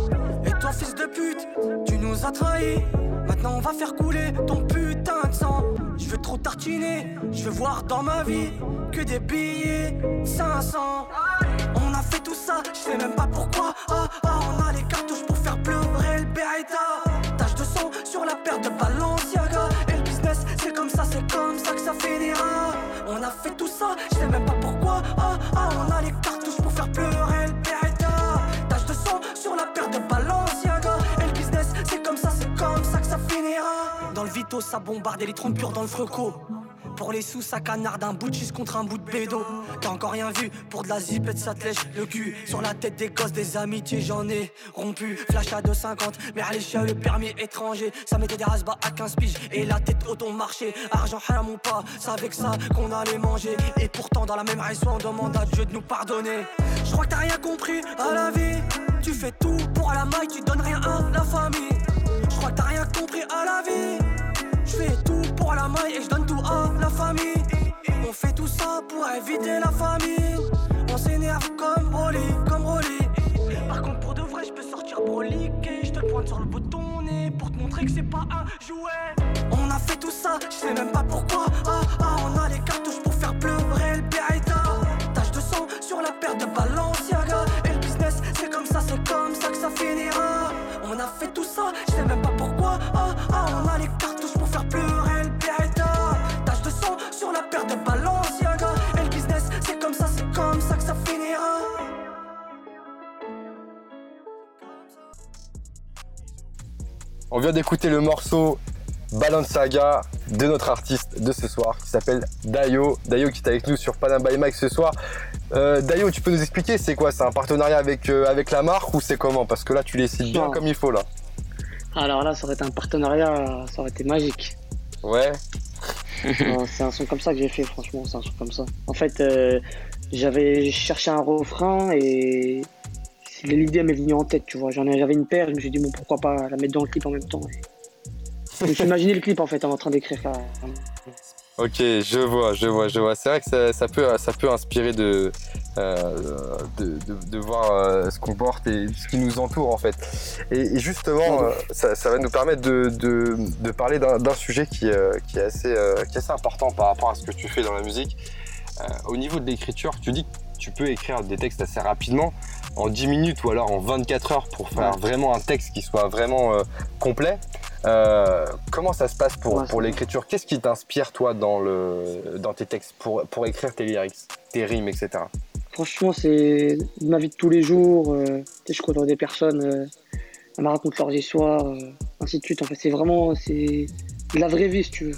Et toi, fils de pute, tu nous as trahis. Maintenant, on va faire couler ton putain de sang. Je veux trop tartiner, je veux voir dans ma vie que des billets de 500. On a fait tout ça, je sais même pas pourquoi. Ah, ah, on a les cartouches pour faire pleurer le Beretta. Tache de sang sur la paire de Balenciaga. Comme ça, c'est comme ça que ça finira. On a fait tout ça, je sais même pas pourquoi. Ah, ah, on a les cartouches pour faire pleurer le Beretta. Tache de sang sur la paire de Balenciaga. Et le business, c'est comme ça, c'est comme ça que ça finira. Dans le Vito, ça bombarde et les trompes pures dans le freco. Pour les sous, ça canarde un bout de cheese contre un bout de bédo. T'as encore rien vu pour de la zipette, ça te lèche le cul. Sur la tête des gosses, des amitiés, j'en ai rompu. Flash à 2,50, mais allez, je le permis étranger. Ça mettait des rasbas à 15 piges et la tête au ton marché. Argent haram ou pas, c'est avec ça qu'on allait manger. Et pourtant, dans la même raison, on demande à Dieu de nous pardonner. Je crois que t'as rien compris à la vie. Tu fais tout pour la maille, tu donnes rien à la famille. Je crois que t'as rien compris à la vie. Je fais tout pour la maille et je donne tout à la famille. On fait tout ça pour éviter la famine. On s'énerve comme Broly, comme Broly. Par contre, pour de vrai, je peux sortir broliqué. Je te pointe sur le bout nez pour te montrer que c'est pas un jouet. On a fait tout ça, je sais même pas pourquoi. Ah, ah, on a les cartouches pour faire pleurer le Beretta. Tache de sang sur la paire de Balenciaga. Et le business, c'est comme ça, c'est comme ça que ça finira. On a fait tout ça, je sais même pas sang sur la paire de Balenciaga. Et le business, c'est comme ça, c'est comme ça que ça finira. On vient d'écouter le morceau Balenciaga de notre artiste de ce soir qui s'appelle Dayo. Dayo qui est avec nous sur Panam by Mike ce soir. Euh, Dayo, tu peux nous expliquer c'est quoi? C'est un partenariat avec, euh, avec la marque ou c'est comment? Parce que là tu les cites bien comme il faut là. Alors là, ça aurait été un partenariat, ça aurait été magique. Ouais. C'est un son comme ça que j'ai fait, franchement, c'est un son comme ça. En fait, euh, j'avais cherché un refrain et l'idée m'est venue en tête, tu vois. J'en ai- J'avais une paire, je me suis dit, bon, pourquoi pas la mettre dans le clip en même temps. Je me suis imaginé le clip en fait en train d'écrire ça. Ok, je vois, je vois, je vois. C'est vrai que ça, ça peut, ça peut inspirer de, euh, de, de- de voir euh, ce qu'on porte et ce qui nous entoure en fait. Et, et justement, euh, ça, ça va nous permettre de, de- de parler d'un sujet qui, euh, qui, est assez, euh, qui est assez important par rapport à ce que tu fais dans la musique. Euh, au niveau de l'écriture, tu dis que tu peux écrire des textes assez rapidement, en 10 minutes ou alors en 24 heures pour faire Ouais. vraiment un texte qui soit vraiment euh, complet. Euh, comment ça se passe pour, pour l'écriture? Qu'est-ce qui t'inspire toi dans, le, dans tes textes pour, pour écrire tes lyrics, tes rimes, etc. Franchement, c'est ma vie de tous les jours. euh, je côtoie des personnes, euh, elles me racontent leurs histoires, euh, ainsi de suite. En fait, c'est vraiment, c'est La vraie vie, si tu veux.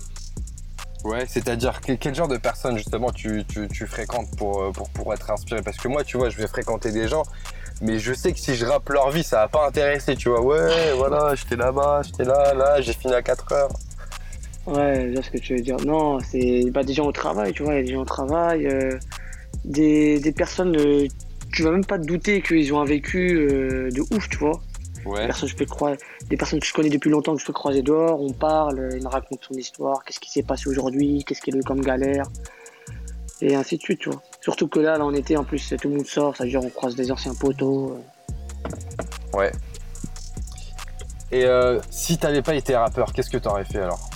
Ouais, c'est-à-dire que- quel genre de personnes justement tu, tu- tu fréquentes pour, euh, pour, pour être inspiré? Parce que moi, tu vois, je vais fréquenter des gens, mais je sais que si je rappe leur vie, ça va pas intéresser, tu vois. Ouais, voilà, j'étais là-bas, j'étais là, là, j'ai fini à 4 heures. Ouais, je vois ce que tu veux dire. Non, c'est bah, des gens au travail, tu vois, il y a des gens au travail, euh, des, des personnes, euh, tu vas même pas te douter qu'ils ont un vécu euh, de ouf, tu vois. Des personnes, je peux croiser, des personnes que je connais depuis longtemps, que je peux croiser dehors, on parle, euh, ils me racontent son histoire, qu'est-ce qui s'est passé aujourd'hui, qu'est-ce qu'il a eu comme galère, et ainsi de suite, tu vois. Surtout que là, là, en été, en plus, tout le monde sort, c'est-à-dire on croise des anciens poteaux. euh. Ouais. Et euh, si t'avais pas été rappeur, qu'est-ce que t'aurais fait alors?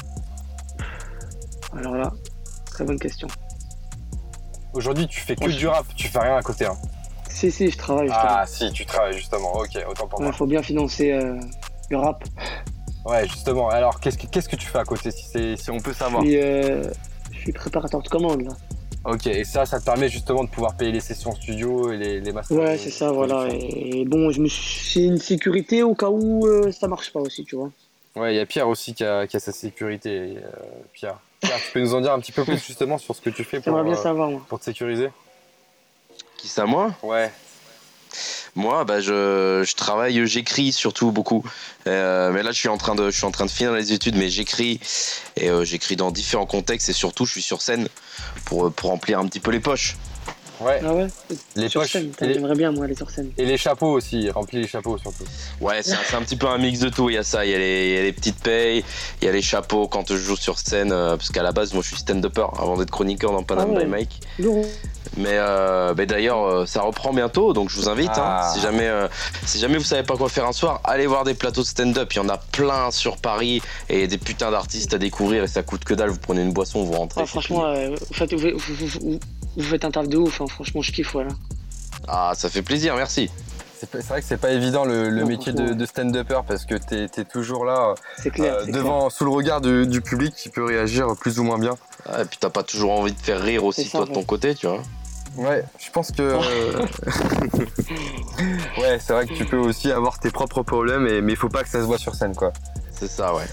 Alors là, très bonne question. Aujourd'hui, tu fais que du rap, tu fais rien à côté. Hein. Si, si, je travaille, justement. Ah, si, tu travailles justement. Ok, autant pour Il moi. faut bien financer euh, le rap. Ouais, justement. Alors, qu'est-ce que, qu'est-ce que tu fais à côté si, c'est, si on peut Je savoir? Suis, euh, je suis préparateur de commande, là. Ok, et ça, ça te permet justement de pouvoir payer les sessions studio et les, les masters. Ouais, c'est ça, voilà. Et bon, je me suis c'est une sécurité au cas où euh, ça marche pas aussi, tu vois. Ouais, il y a Pierre aussi qui a, qui a sa sécurité. euh, Pierre. Pierre, tu peux nous en dire un petit peu plus justement sur ce que tu fais pour, bien euh, savoir, pour te sécuriser? Qui ça, moi? Ouais. Moi, bah, je, travaille, j'écris surtout beaucoup. Euh, mais là, je suis en train de, je suis finir les études, mais j'écris et euh, j'écris dans différents contextes et surtout, je suis sur scène pour, euh, pour remplir un petit peu les poches. Ouais. Ah ouais Les Sur poches. scène, Et putain, les, j'aimerais bien, moi, aller sur scène. et les chapeaux aussi, remplis les chapeaux surtout. Ouais, c'est un, petit peu un mix de tout. Il y a ça, il y a les, il y a les petites payes, il y a les chapeaux quand je joue sur scène, euh, parce qu'à la base, moi, je suis stand-upper avant d'être chroniqueur dans Panam Ah ouais. by Mike. Lourd. Mais, euh, mais d'ailleurs, euh, ça reprend bientôt, donc je vous invite. Ah. hein, si jamais, euh, si jamais vous savez pas quoi faire un soir, allez voir des plateaux de stand-up. Il y en a plein sur Paris et des putains d'artistes à découvrir et ça coûte que dalle. Vous prenez une boisson, vous rentrez. Ah, franchement, vous, faites, vous, vous- vous- vous faites un taf de ouf, hein. franchement, je kiffe, voilà. Ah, ça fait plaisir, merci. C'est, vrai que c'est pas évident le, le Non, métier de, stand-upper parce que t'es, toujours là C'est clair. euh, devant, sous le regard du public qui peut réagir plus ou moins bien. Ah, et puis t'as pas toujours envie de faire rire aussi ça, toi de ton côté, tu vois. Ouais, je pense que. euh, ouais, c'est vrai que tu peux aussi avoir tes propres problèmes, et, mais il faut pas que ça se voit sur scène quoi. C'est ça, ouais.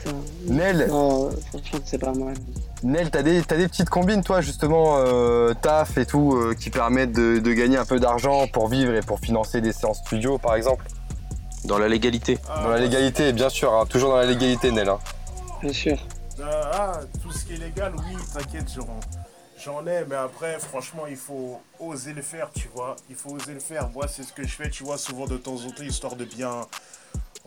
Nel, Non, franchement, c'est pas mal. Nel, t'as des, t'as des petites combines, toi, justement, euh, taf et tout, euh, qui permettent de, de gagner un peu d'argent pour vivre et pour financer des séances studio, par exemple? Dans la légalité. Dans la légalité, bien sûr, hein, toujours dans la légalité, Nel. hein. Bien sûr. Euh, ah, tout ce qui est légal, oui, t'inquiète, j'en, j'en ai, mais après, franchement, il faut oser le faire, tu vois. Il faut oser le faire. Moi, c'est ce que je fais, tu vois, souvent de temps en temps, histoire de bien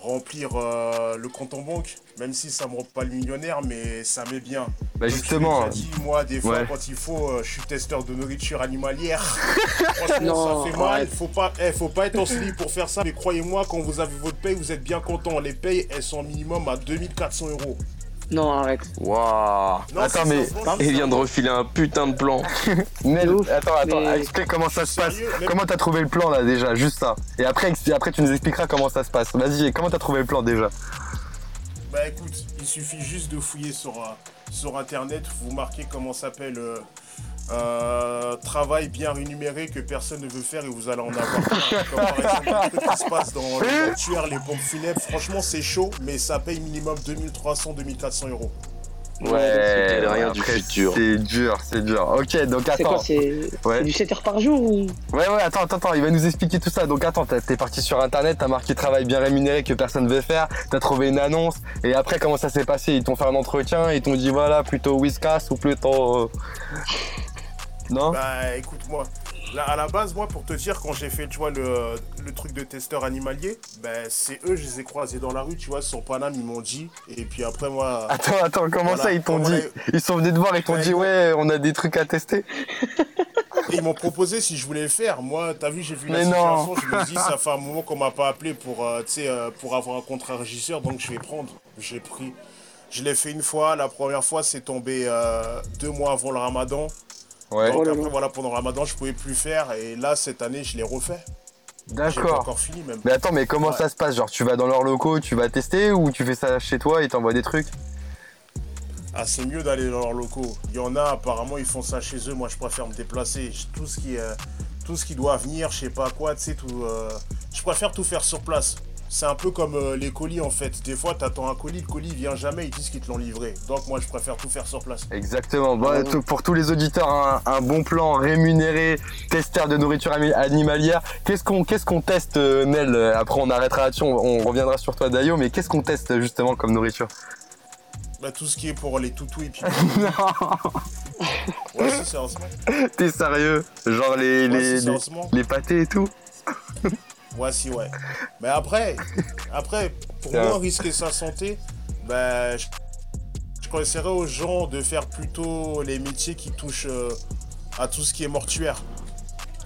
remplir euh, le compte en banque, même si ça me rend pas le millionnaire, mais ça m'est bien. Bah, justement, dit, moi, des fois, ouais. quand il faut, euh, je suis testeur de nourriture animalière. Franchement, Non, ça fait mal. arrête. Faut pas, eh, faut pas être en slip pour faire ça. Mais croyez-moi, quand vous avez votre paye, vous êtes bien content. Les payes, elles sont minimum à 2400 euros. Non, arrête. Waouh. Attends, mais- Il vient de refiler un putain de plan. Nel, attends, attends, mais- explique comment ça se passe. Sérieux, Comment t'as trouvé le plan, là, déjà, juste ça. Et après, après tu nous expliqueras comment ça se passe. Vas-y, comment t'as trouvé le plan, déjà? Bah écoute, il suffit juste de fouiller sur, euh, sur internet, vous marquez comment s'appelle euh, euh, travail bien rémunéré que personne ne veut faire et vous allez en avoir plein. Comme par exemple le truc qui se passe dans les mortuaires, les pompes funèbres, franchement c'est chaud, mais ça paye minimum 2300-2400 euros. C'était rien du futur. C'est dur, c'est dur. Ok, donc C'est quoi attends. C'est Ouais. c'est du 7 heures par jour ou? Ouais, ouais, attends, attends, attends, il va nous expliquer tout ça. Donc attends, t'es parti sur internet, t'as marqué travail bien rémunéré que personne veut faire, t'as trouvé une annonce, et après, comment ça s'est passé? Ils t'ont fait un entretien, ils t'ont dit voilà, plutôt Whiskas ou plutôt. Non Bah écoute-moi, là à la base, moi pour te dire, quand j'ai fait tu vois, le, le truc de testeur animalier, bah c'est eux, je les ai croisés dans la rue, tu vois, sur Paname, ils m'ont dit, et puis après moi. Attends, attends, comment Voilà, ça Ils t'ont dit les- Ils sont venus te voir, ils t'ont Ouais, dit ouais, on a des trucs à tester. Et ils m'ont proposé si je voulais faire. Moi, t'as vu, j'ai vu la Mais non. situation. Je me dis, ça fait un moment qu'on m'a pas appelé pour, euh, euh, pour avoir un contrat régisseur, donc je vais prendre. J'ai pris. Je l'ai fait une fois. La première fois, c'est tombé euh, deux mois avant le Ramadan. Ouais, Donc après, là. voilà, pendant le Ramadan, je pouvais plus faire. Et là, cette année, je l'ai refait. D'accord. encore fini même. Mais attends, mais comment Ouais. ça se passe? Genre, tu vas dans leurs locaux, tu vas tester ou tu fais ça chez toi et t'envoies des trucs? Ah, c'est mieux d'aller dans leurs locaux. Il y en a, apparemment, ils font ça chez eux. Moi, je préfère me déplacer. Tout ce qui, euh, tout ce qui doit venir, je sais pas quoi, tu sais, tout. euh, je préfère tout faire sur place. C'est un peu comme euh, les colis en fait. Des fois, t'attends un colis, le colis vient jamais, ils disent qu'ils te l'ont livré. Donc moi, je préfère tout faire sur place. Exactement. Pour tous les auditeurs, un, un bon plan rémunéré, testeur de nourriture animalière. Qu'est-ce qu'on qu'est-ce qu'on teste, euh, Nel? Après, on arrêtera là-dessus, on, on reviendra sur toi, Dayo. Mais qu'est-ce qu'on teste justement comme nourriture? Bah, tout ce qui est pour les toutous et puis. ouais, si, sérieusement. T'es sérieux? Genre les Ouais, les, si, les, sérieusement. les pâtés et tout? Ouais, si, ouais. Mais après, après pour moins risquer sa santé, bah, je, je conseillerais aux gens de faire plutôt les métiers qui touchent euh, à tout ce qui est mortuaire.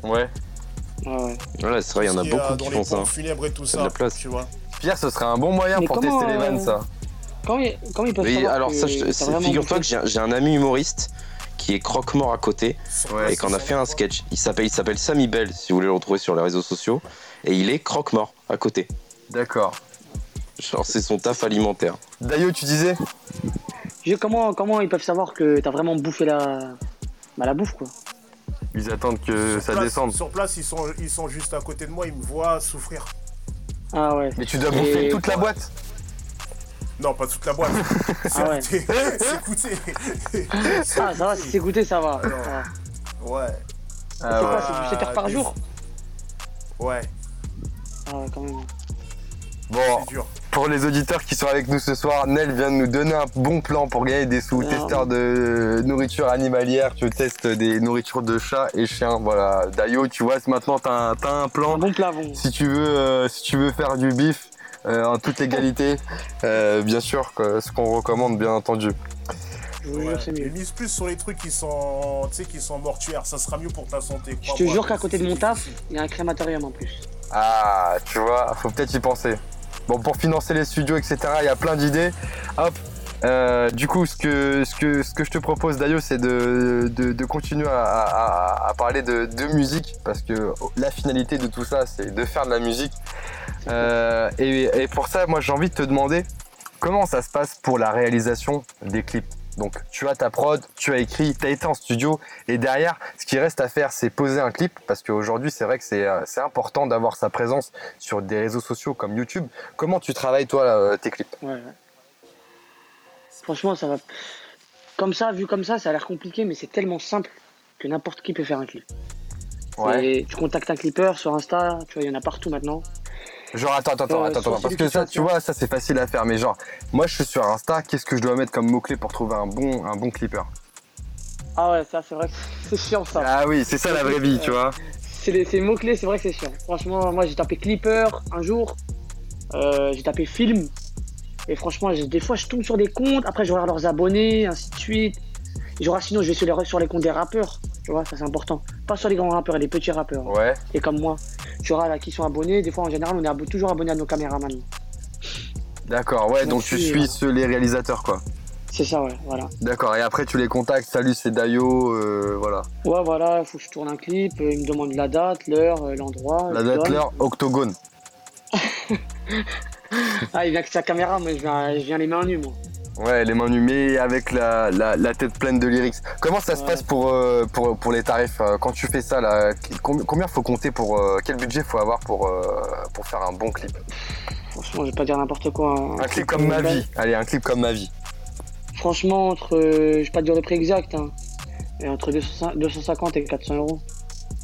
Ouais. Ouais, ouais. Ouais, c'est vrai, il y en a beaucoup euh, qui dans font les ça. funèbres et tout de ça. la place. Tu vois. Pierre, ce serait un bon moyen Mais pour tester les vannes, euh, ça. Comment, ils- comment ils peuvent Oui, alors que ça, figure-toi que j'ai un ami humoriste qui est croque-mort à côté Ouais. et qu'on a fait un sketch. Il s'appelle il s'appelle Samy Bell, si vous voulez le retrouver sur les réseaux sociaux. Et il est croque-mort à côté. D'accord. Genre, c'est son taf alimentaire. Dayo, tu disais Je- comment, comment ils peuvent savoir que t'as vraiment bouffé la, bah, la bouffe, quoi? Ils attendent que Sur ça place- descende. Sur place, ils sont, ils sont juste à côté de moi, ils me voient souffrir. Ah ouais. Mais tu dois Et- bouffer toute la boîte Non, pas toute la boîte. Ah ouais. C'est c'est goûté. Ah, ça va, si c'est goûté, ça va. Ah. Ouais, C'est Ah ouais. quoi, c'est du 7 heures par des- jour ouais, Ah ouais, quand même. Bon, c'est dur. pour les auditeurs qui sont avec nous ce soir, Nel vient de nous donner un bon plan pour gagner des sous. Ah. Testeur de nourriture animalière, tu testes des nourritures de chats et chiens. Voilà, Dayo, tu vois, maintenant t'as un, t'as un plan. Un bon plafond. Si tu veux, euh, si tu veux faire du bif euh, en toute égalité, euh, bien sûr, que- ce qu'on recommande, bien entendu. Je vous Ouais. mieux. mise plus sur les trucs qui sont, tu sais, qui sont mortuaires. Ça sera mieux pour ta santé. Je te jure qu'à côté de mon taf, il y a un crématorium en plus. Ah, tu vois, faut peut-être y penser. Bon, pour financer les studios, etc., il y a plein d'idées. Hop. Euh, du coup, ce que, ce, que, ce que je te propose, Dayo, c'est de, de, continuer à, à- parler de, de musique, parce que la finalité de tout ça, c'est de faire de la musique. Euh, et, et pour ça, moi, j'ai envie de te demander comment ça se passe pour la réalisation des clips? Donc, tu as ta prod, tu as écrit, tu as été en studio, et derrière, ce qui reste à faire, c'est poser un clip, parce qu'aujourd'hui, c'est vrai que c'est euh, important d'avoir sa présence sur des réseaux sociaux comme YouTube. Comment tu travailles, toi, tes clips? Franchement, ça va. Comme ça, vu comme ça, ça a l'air compliqué, mais c'est tellement simple que n'importe qui peut faire un clip. Et tu contactes un clipper sur Insta, tu vois, il y en a partout maintenant. Genre, attends, attends, attends, Euh, attends, attends, parce que ça, tu vois, ça, c'est facile à faire, mais genre, moi, je suis sur Insta, qu'est-ce que je dois mettre comme mot-clé pour trouver un bon, un bon clipper? Ah ouais, ça, c'est vrai que c'est chiant ça. Ah oui, c'est ça la vraie vie, tu vois. C'est les, c'est les mots-clés, c'est vrai que c'est chiant. Franchement, moi j'ai tapé clipper un jour, euh, j'ai tapé film, et franchement, des fois je tombe sur des comptes, après je regarde leurs abonnés, ainsi de suite. Et genre, sinon je vais sur les, sur les comptes des rappeurs, tu vois, ça c'est important. Pas sur les grands rappeurs, les petits rappeurs. Ouais. Et comme moi, tu vois, là, qui sont abonnés, des fois en général on est toujours abonné à nos caméramans. D'accord, ouais, donc tu suis, ceux- les réalisateurs, quoi. C'est ça, ouais, voilà. D'accord, et après, tu les contactes, salut, c'est Dayo, euh, voilà. Ouais, voilà, il faut que je tourne un clip, euh, ils me demandent la date, l'heure, euh, l'endroit. La date, l'heure, octogone. Ah, il vient avec sa caméra, mais je viens, je viens les mains nues, moi. Ouais, les mains nues, mais avec la, la, la tête pleine de lyrics. Comment ça se passe pour, euh, pour, pour les tarifs euh, Quand tu fais ça, là, com- combien faut compter pour. euh, quel budget faut avoir pour, euh, pour faire un bon clip? Franchement, je vais pas dire n'importe quoi. hein. Un clip comme ma vie. Allez, un clip comme ma vie. Franchement, entre. je vais pas dire le prix exact, hein, mais entre 200 250 et 400 euros.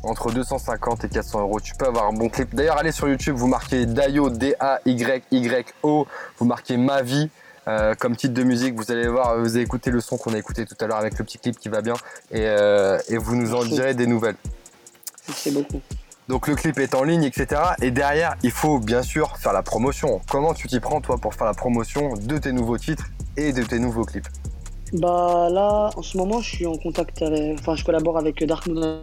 Entre 250 et 400 euros, tu peux avoir un bon clip. D'ailleurs, allez sur YouTube, vous marquez Dayo, D-A-Y-Y-O, vous marquez Ma vie euh, comme titre de musique. Vous allez voir, vous allez écouter le son qu'on a écouté tout à l'heure avec le petit clip qui va bien et, euh, et vous nous en Merci. direz des nouvelles. C'est beaucoup. Donc le clip est en ligne, etc. Et derrière, il faut bien sûr faire la promotion. Comment tu t'y prends, toi, pour faire la promotion de tes nouveaux titres et de tes nouveaux clips? Bah là, en ce moment, je suis en contact avec. Enfin, je collabore avec Dark Moon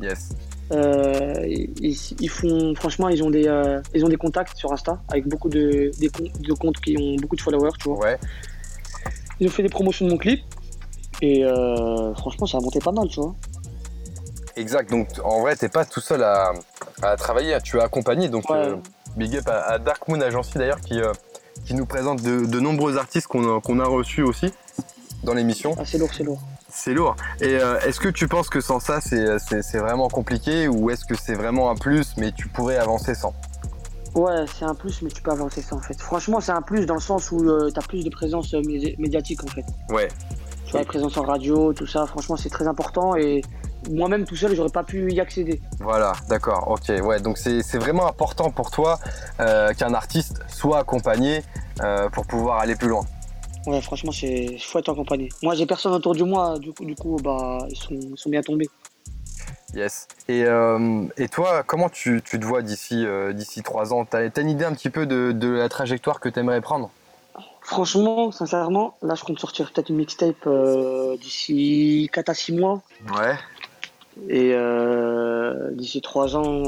Yes. Euh, ils, ils font. Franchement, ils ont, des, euh, ils ont des contacts sur Insta avec beaucoup de, des de comptes qui ont beaucoup de followers, tu vois. Ouais. Ils ont fait des promotions de mon clip. Et euh, franchement, ça a monté pas mal, tu vois. Exact. Donc en vrai, t'es pas tout seul à, à travailler. Tu es accompagné. Donc Ouais. big up à, à Dark Moon Agency d'ailleurs qui, qui nous présente de, de nombreux artistes qu'on a, qu'on a reçus aussi dans l'émission. Ah, c'est lourd, c'est lourd. C'est lourd. Et euh, est-ce que tu penses que sans ça, c'est c'est- vraiment compliqué ou est-ce que c'est vraiment un plus, mais tu pourrais avancer sans? Ouais, c'est un plus, mais tu peux avancer ça en fait. Franchement, c'est un plus dans le sens où tu t'as plus de présence euh, médi- médiatique en fait. Ouais. Tu vois, la présence en radio, tout ça, franchement, c'est très important et moi-même tout seul, j'aurais pas pu y accéder. Voilà, d'accord, ok, ouais, donc c'est c'est vraiment important pour toi euh, qu'un artiste soit accompagné euh, pour pouvoir aller plus loin. Ouais, franchement, c'est faut être accompagné. Moi, j'ai personne autour de moi, du coup, du coup bah, ils sont, ils sont bien tombés. Yes. Et, euh, et toi, comment tu, tu te vois d'ici euh, d'ici trois ans? T'as as une idée un petit peu de, de la trajectoire que t'aimerais prendre? Franchement, sincèrement, là, je compte sortir peut-être une mixtape euh, d'ici 4 à 6 mois. Ouais. Et euh, d'ici 3 ans,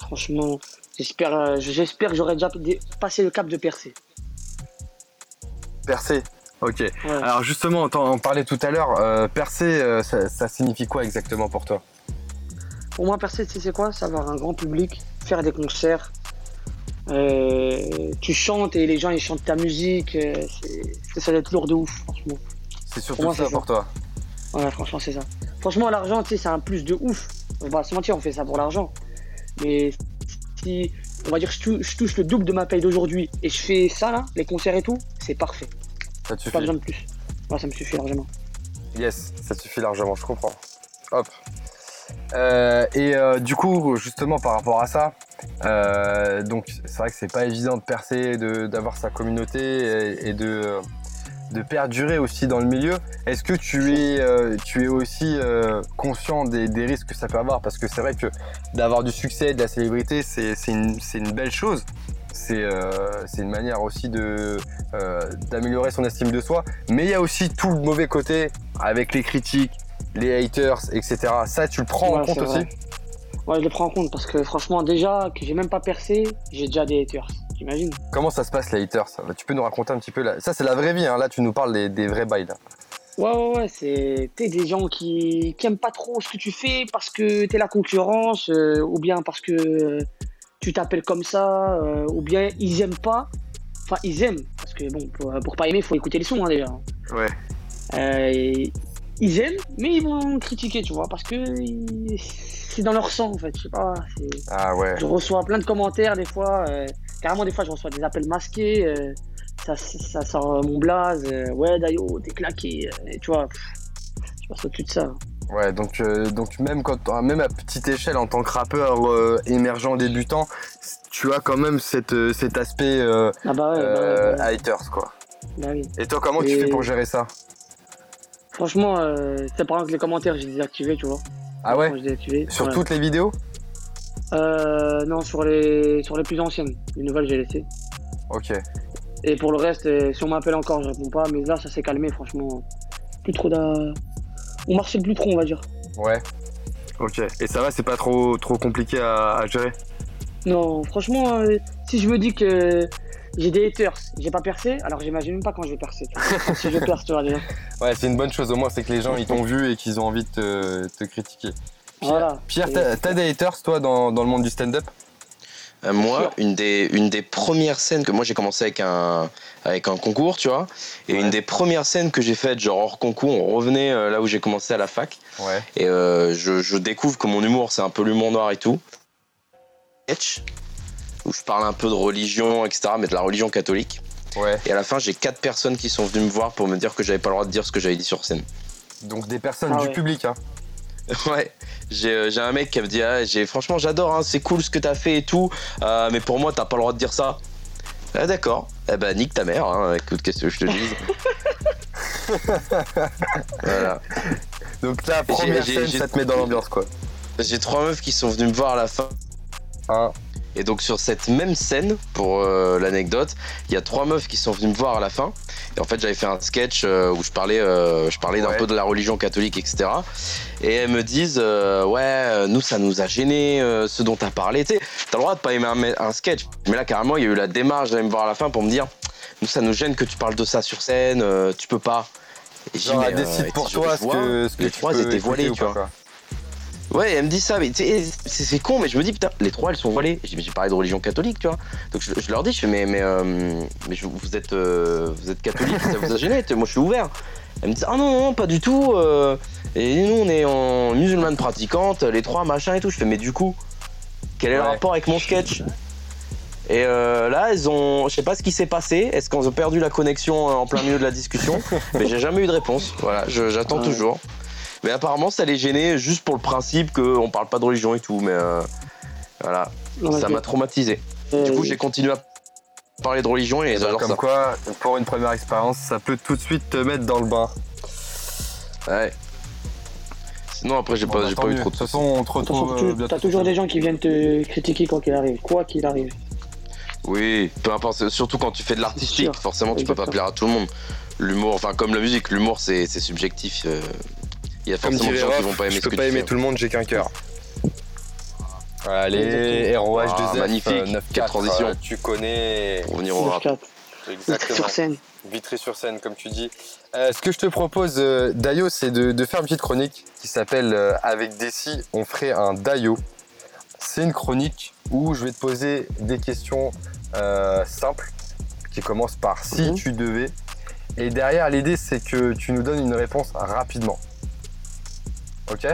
franchement, j'espère j'espère que j'aurai déjà dé- passé le cap de percer. Percer. Ok. Ouais. Alors justement, on parlait tout à l'heure, euh, percer, euh, ça, ça signifie quoi exactement pour toi? Pour moi, percer, tu sais c'est quoi? C'est avoir un grand public, faire des concerts. Euh, tu chantes et les gens ils chantent ta musique. euh, c'est- ça doit être lourd de ouf, franchement. C'est surtout moi, ça pour toi. Ouais, franchement, c'est ça. Franchement, l'argent, tu sais, c'est un plus de ouf. On va pas se mentir, on fait ça pour l'argent. Mais si, on va dire, je touche, je touche le double de ma paye d'aujourd'hui et je fais ça, là, les concerts et tout, c'est parfait. Ça te Pas suffit. besoin de plus. Ouais, ça me suffit largement. Yes, ça te suffit largement, je comprends. Hop. Euh, et euh, du coup, justement, par rapport à ça, euh, donc c'est vrai que c'est pas évident de percer, de- d'avoir sa communauté et, et de, de perdurer aussi dans le milieu. Est-ce que tu es, euh, tu es aussi euh, conscient des, des risques que ça peut avoir? Parce que c'est vrai que d'avoir du succès, de la célébrité, c'est une, une belle chose. C'est euh, une manière aussi d'améliorer son estime de soi. Mais il y a aussi tout le mauvais côté avec les critiques, les haters, etc. Ça, tu le prends en compte aussi? Ouais, je le prends en compte parce que franchement, déjà, que j'ai même pas percé, j'ai déjà des haters. T'imagines Comment ça se passe les haters? Ça Tu peux nous raconter un petit peu là Ça, c'est la vraie vie. Hein. Là, tu nous parles des, des vrais bails. là. Ouais, ouais, ouais, c'est t'es des gens qui, qui aiment pas trop ce que tu fais parce que t'es la concurrence, euh, ou bien parce que euh, tu t'appelles comme ça, euh, ou bien ils aiment pas. Enfin, ils aiment, parce que bon, pour, pour pas aimer, il faut écouter les sons hein, déjà. Ouais. Euh, et ils aiment, mais ils vont critiquer, tu vois, parce que c'est dans leur sang en fait, je sais pas. c'est- Ah ouais. Je reçois plein de commentaires des fois, euh, carrément des fois je reçois des appels masqués, euh, ça, ça sort euh, mon blaze, euh, ouais Dayo, t'es claqué, et tu vois, pff, je passe au-dessus de ça. Ouais, donc, euh, donc même, quand, même à petite échelle, en tant que rappeur euh, émergent débutant, tu as quand même cette, euh, cet aspect Ah bah ouais, bah ouais, bah haters, quoi. oui. Et toi, comment tu fais pour gérer ça? Franchement, c'est par exemple les commentaires, j'ai désactivé, tu vois. Ah ouais? Sur ouais. toutes les vidéos? Euh, non, sur les, sur les plus anciennes. Les nouvelles, j'ai laissé. Ok. Et pour le reste, euh, si on m'appelle encore, je réponds pas, mais là, ça s'est calmé, franchement. Plus trop d'a... On marchait plus trop, on va dire. Ouais. Ok. Et ça va, c'est pas trop, trop compliqué à, à gérer? Non, franchement, euh, si je me dis que j'ai des haters, j'ai pas percé, alors j'imagine même pas quand je vais percer. si je perce, tu vois déjà. Ouais, c'est une bonne chose. Au moins, c'est que les gens, ils t'ont vu et qu'ils ont envie de te, te critiquer. Pierre, Voilà. Pierre t'as t'as des haters, toi, dans, dans le monde du stand-up? Euh, moi, une des, une des premières scènes que moi j'ai commencé avec un, avec un concours, tu vois, et Ouais. une des premières scènes que j'ai faites, genre hors concours, on revenait euh, là où j'ai commencé à la fac, Ouais. et euh, je, je découvre que mon humour c'est un peu l'humour noir et tout. Où je parle un peu de religion, etc., mais de la religion catholique. Ouais. Et à la fin, j'ai quatre personnes qui sont venues me voir pour me dire que j'avais pas le droit de dire ce que j'avais dit sur scène. Donc des personnes Ah du ouais. public, hein. Ouais, j'ai euh, j'ai un mec qui me dit ah, j'ai franchement j'adore hein, c'est cool ce que t'as fait et tout, euh, mais pour moi t'as pas le droit de dire ça. Ah d'accord. Eh ben nique ta mère, hein. écoute qu'est-ce que je te dise. voilà. Donc la première scène, ça te met dans l'ambiance, quoi. J'ai trois meufs qui sont venues me voir à la fin. Hein Et donc sur cette même scène, pour euh, l'anecdote, il y a trois meufs qui sont venues me voir à la fin. Et en fait j'avais fait un sketch euh, où je parlais, euh, je parlais d'un Ouais. peu de la religion catholique, etc. Et elles me disent euh, ouais, nous ça nous a gêné ce dont t'as parlé. Tu sais, t'as le droit de pas aimer un, un sketch, mais là carrément il y a eu la démarche d'aller me voir à la fin pour me dire nous ça nous gêne que tu parles de ça sur scène, tu peux pas. Et Genre, mais, décide pour toi ce que, ce que les trois étaient voilés, tu vois. quoi. Ouais, elle me dit ça, mais tu sais, c'est c'est con, mais je me dis, putain, les trois, elles sont voilées. J'ai j'ai parlé de religion catholique, tu vois. Donc je, je leur dis, je fais, mais, mais, euh, mais je- vous, êtes, euh, vous êtes catholique, ça vous a gêné Moi, je suis ouvert. Elle me dit, ah non, non, pas du tout. euh, et nous, on est en musulmane pratiquante, les trois, machin et tout. Je fais, mais du coup, quel est le rapport avec mon sketch? Et euh, là, elles ont, je sais pas ce qui s'est passé. Est-ce qu'on a perdu la connexion euh, en plein milieu de la discussion? Mais j'ai jamais eu de réponse. Voilà, j'attends Ouais. toujours. Mais apparemment, ça les gênait juste pour le principe qu'on parle pas de religion et tout. Mais euh, voilà, ça m'a traumatisé. Du coup, j'ai continué à parler de religion et Et ben, comme ça. quoi, pour une première expérience, ça peut tout de suite te mettre dans le bain. Ouais. Sinon, après, j'ai Bon, pas, bah, pas eu trop De de toute façon, on te retrouve tu- euh, t'as toujours des gens qui viennent te critiquer quoi qu'il arrive, quoi qu'il arrive. Oui, peu importe, surtout quand tu fais de l'artistique, forcément tu peux pas plaire à tout le monde. L'humour, enfin comme la musique, l'humour c'est c'est subjectif. euh, Il y a forcément des gens qui vont pas aimer je ce peux que pas aimer fais. tout le monde, j'ai qu'un cœur. Allez, Exactement. ROH2F, Ah, magnifique. euh, 9 Quelle transition. euh, tu connais Pour venir au rap. 9-4. exactement. Sur scène. Vitry sur scène, comme tu dis. Euh, ce que je te propose, euh, Dayo, c'est de, de faire une petite chronique qui s'appelle euh, Avec Desi, on ferait un Dayo. C'est une chronique où je vais te poser des questions euh, simples qui commencent par si Mhm. tu devais. Et derrière, l'idée, c'est que tu nous donnes une réponse rapidement. Ok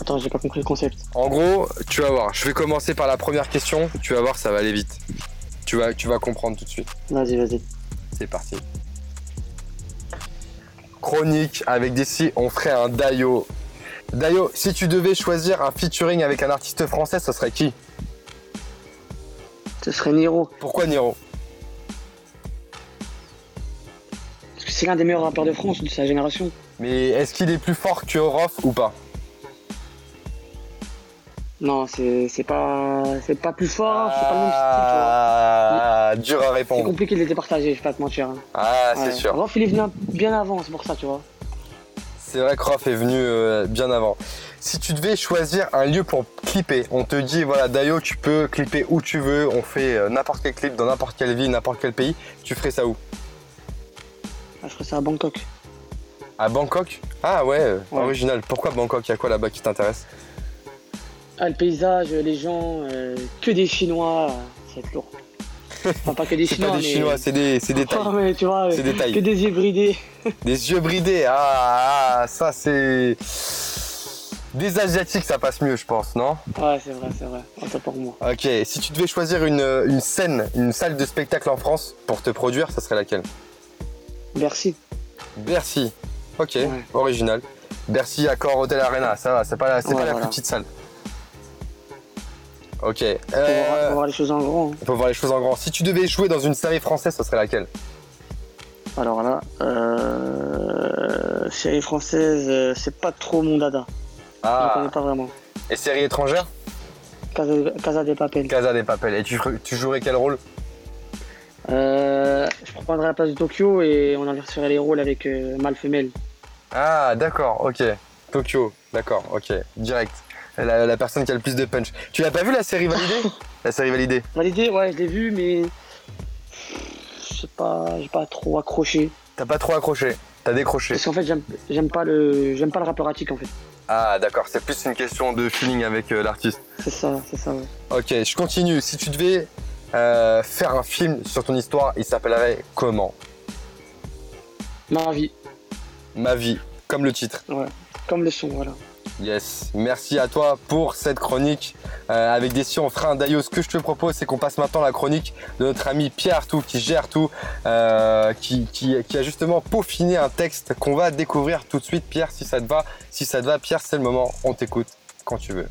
Attends, j'ai pas compris le concept. En gros, tu vas voir. Je vais commencer par la première question. Tu vas voir, ça va aller vite. Tu vas, tu vas comprendre tout de suite. Vas-y, vas-y. C'est parti. Chronique avec Desi, on ferait un Dayo. Dayo, si tu devais choisir un featuring avec un artiste français, ce serait qui? Ce serait Niro. Pourquoi Niro? Parce que c'est l'un des meilleurs rappeurs de France de sa génération. Mais est-ce qu'il est plus fort que Rof ou pas? Non, c'est c'est pas, c'est pas plus fort, c'est pas le même style, Ah, dur à vois. C'est répondre. compliqué de les départager, je vais pas te mentir. hein. Ah, c'est Ouais. sûr. Rof, il est venu un- bien avant, c'est pour ça, tu vois. C'est vrai que Rof est venu euh, bien avant. Si tu devais choisir un lieu pour clipper, on te dit voilà Dayo, tu peux clipper où tu veux, on fait euh, n'importe quel clip dans n'importe quelle ville, n'importe quel pays, tu ferais ça où? Ah, je ferais ça à Bangkok. À Bangkok Ah ouais, euh, Ouais. original. Pourquoi Bangkok? Il y a quoi là-bas qui t'intéresse? Ah, le paysage, les gens, euh, que des Chinois, euh, être lourd. Enfin, pas que des C'est Chinois, pas des mais... Chinois, c'est des, c'est des Ah, tu vois, C'est des que tailles. des hybridés. Des yeux bridés. Ah, ah, ça c'est. Des Asiatiques, ça passe mieux, je pense, non? Ouais, c'est vrai, c'est vrai. Autant pour moi. Ok, si tu devais choisir une, une scène, une salle de spectacle en France pour te produire, ça serait laquelle? Merci. Bercy. Ok, Ouais. original. Bercy, Accor, Hotel Arena, ça va, c'est pas, la- c'est Ouais, pas la plus petite salle. Ok, Faut, voir, euh, faut voir les choses en grand. hein. on peut voir les choses en grand. Si tu devais jouer dans une série française, ce serait laquelle? Alors là, euh, série française, euh, c'est pas trop mon dada. Je ne Ah, connais pas vraiment. et série étrangère? Casa, Casa de Papel. Casa des Papel. Et tu, tu jouerais quel rôle? Euh, je prendrais la place de Tokyo et on inverserait les rôles avec euh, mâle femelle. Ah, d'accord, ok. Tokyo, d'accord, ok. Direct. La, la personne qui a le plus de punch. Tu l'as pas vu la série validée La série validée. Validé, ouais, je l'ai vu, mais je sais pas, j'ai pas trop accroché. T'as pas trop accroché. T'as décroché. Parce qu'en fait, j'aime j'aime pas le, j'aime pas le rappeur attique en fait. Ah, d'accord. C'est plus une question de feeling avec euh, l'artiste. C'est ça, c'est ça. Ouais. Ok, je continue. Si tu devais euh, faire un film sur ton histoire, il s'appellerait comment? Ma vie, Ma vie, comme le titre. comme le son, voilà. Yes, merci à toi pour cette chronique. Euh, avec des si on fera un Dayo. Ce que je te propose, c'est qu'on passe maintenant la chronique de notre ami Pierre Artout qui gère tout, euh, qui, qui- qui a justement peaufiné un texte qu'on va découvrir tout de suite. Pierre, si ça te va, si ça te va, Pierre, c'est le moment. On t'écoute quand tu veux.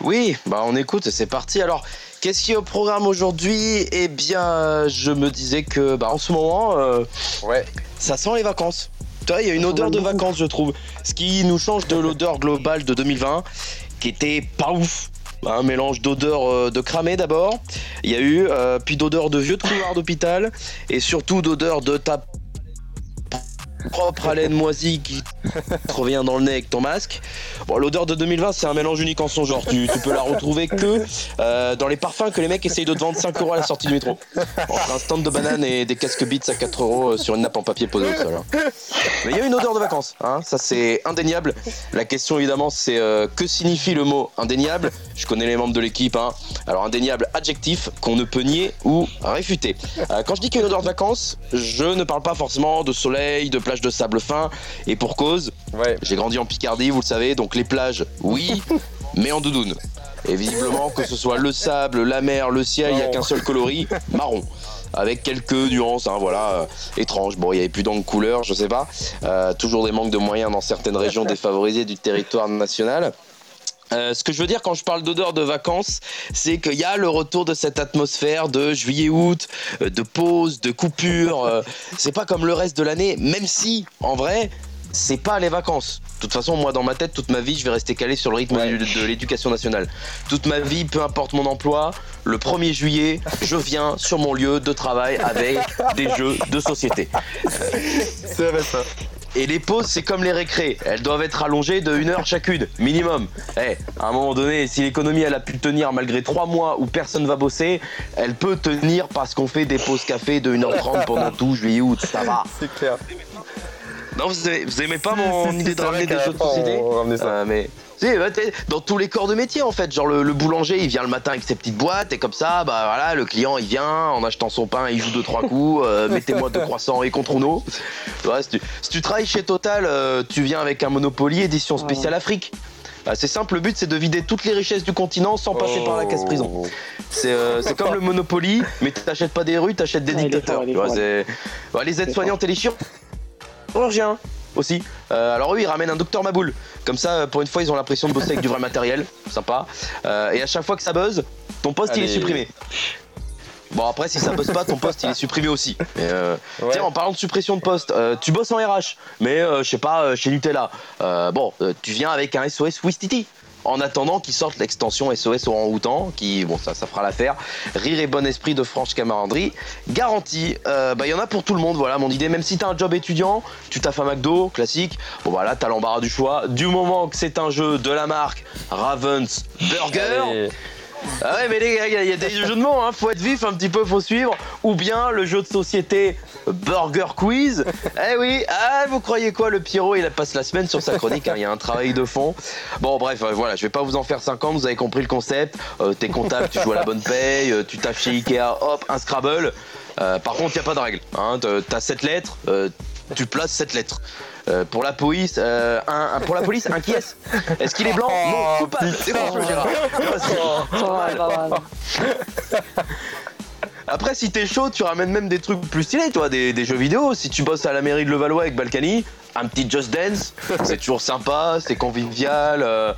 Oui, bah on écoute, c'est parti. Alors, qu'est-ce qui est au programme aujourd'hui? Eh bien, je me disais que bah, en ce moment, euh, Ouais. ça sent les vacances. Tu vois, il y a une odeur de vacances, je trouve. Ce qui nous change de l'odeur globale de 2020, qui était pas ouf. Un mélange d'odeur euh, de cramé d'abord. Il y a eu, euh, puis d'odeur de vieux de couloir d'hôpital, et surtout d'odeur de ta propre haleine moisie qui te revient dans le nez avec ton masque. Bon, l'odeur de 2020, c'est un mélange unique en son genre. Tu, tu peux la retrouver que euh, dans les parfums que les mecs essayent de te vendre 5 euros à la sortie du métro. Entre un stand de bananes et des casques beats à 4 euros euh, sur une nappe en papier posée au sol. hein. Mais il y a une odeur de vacances, hein, ça c'est indéniable. La question évidemment c'est euh, que signifie le mot indéniable? Je connais les membres de l'équipe. hein. Alors indéniable, adjectif qu'on ne peut nier ou réfuter. Euh, quand je dis qu'il y a une odeur de vacances, je ne parle pas forcément de soleil, de plage de sable fin, et pour cause, Ouais. j'ai grandi en Picardie, vous le savez, donc les plages, oui, mais en doudoune. Et visiblement, que ce soit le sable, la mer, le ciel, il n'y a qu'un seul coloris, marron. Avec quelques nuances, hein, voilà, euh, étranges. Bon, il n'y avait plus d'encre couleur, je sais pas. Euh, toujours des manques de moyens dans certaines régions défavorisées du territoire national. Euh, ce que je veux dire quand je parle d'odeur de vacances, c'est qu'il y a le retour de cette atmosphère de juillet-août, euh, de pause, de coupure. euh, c'est pas comme le reste de l'année, même si, en vrai, c'est pas les vacances. De toute façon, moi, dans ma tête, toute ma vie, je vais rester calé sur le rythme Ouais. de l'éducation nationale. Toute ma vie, peu importe mon emploi, le 1er juillet, je viens sur mon lieu de travail avec des jeux de société. C'est vrai ça. Et les pauses, c'est comme les récrés. Elles doivent être allongées de 1 heure chacune, minimum. Eh, à un moment donné, si l'économie elle a pu tenir malgré 3 mois où personne va bosser, elle peut tenir parce qu'on fait des pauses café de 1h30 pendant tout juillet août, ça va. C'est clair. Non, vous, aimez- vous aimez pas mon idée de ramener des jeux de société. Euh, mais dans tous les corps de métier en fait, genre le, le boulanger il vient le matin avec ses petites boîtes et comme ça, bah voilà, le client il vient en achetant son pain, il joue deux trois coups, euh, mettez-moi deux croissants et contre Uno. Ouais, si, tu, si tu travailles chez Total, euh, tu viens avec un Monopoly édition spéciale Afrique. Bah, c'est simple, le but c'est de vider toutes les richesses du continent sans passer par la casse prison. Oh. C'est euh, c'est comme le Monopoly, mais t'achètes pas des rues, t'achètes des Ouais, dictateurs. tu vois, Ouais, les aides-soignantes et les chirurgiens aussi. Euh, alors eux, ils ramènent un docteur Maboul. Comme ça, euh, pour une fois, ils ont l'impression de bosser avec du vrai matériel. Sympa. Euh, et à chaque fois que ça buzz, ton poste, il est supprimé. Bon, après, si ça buzz pas, ton poste, il est supprimé aussi. Mais, euh, Ouais. Tiens, en parlant de suppression de poste, tu bosses en RH, mais je sais pas, chez Nutella. Bon, tu viens avec un SOS Wistiti. En attendant qu'ils sortent l'extension SOS orang-outan, qui, bon, ça, ça fera l'affaire. Rire et bon esprit de franche camaraderie. Garantie, euh, bah, il y en a pour tout le monde, voilà mon idée. Même si t'as un job étudiant, tu taffes à McDo, classique. Bon, voilà, t'as l'embarras du choix. Du moment que c'est un jeu de la marque Ravens Burger. Ah ouais, mais les gars, il y, a- il y a des jeux de mots, hein. faut être vif un petit peu, faut suivre. Ou bien le jeu de société Burger Quiz. Eh oui, ah, vous croyez quoi, le Pierrot, il passe la semaine sur sa chronique, hein, il y a un travail de fond. Bon, bref, euh, voilà, je vais pas vous en faire 50, vous avez compris le concept. Euh, T'es comptable, tu joues à la bonne paye, euh, tu taffes chez Ikea, hop, un Scrabble. Par contre, il a pas de règle. Hein. T'as- T'as 7 lettres, tu places 7 lettres. Euh, pour la police, euh, un, un- pour la police, un qui est Est-ce qu'il est blanc Non, coupable. C'est bon, Gérard. Pas mal. Après, si t'es chaud, tu ramènes même des trucs plus stylés, toi, des, des jeux vidéo. Si tu bosses à la mairie de Levallois avec Balkany, un petit Just Dance, c'est toujours sympa, c'est convivial. euh.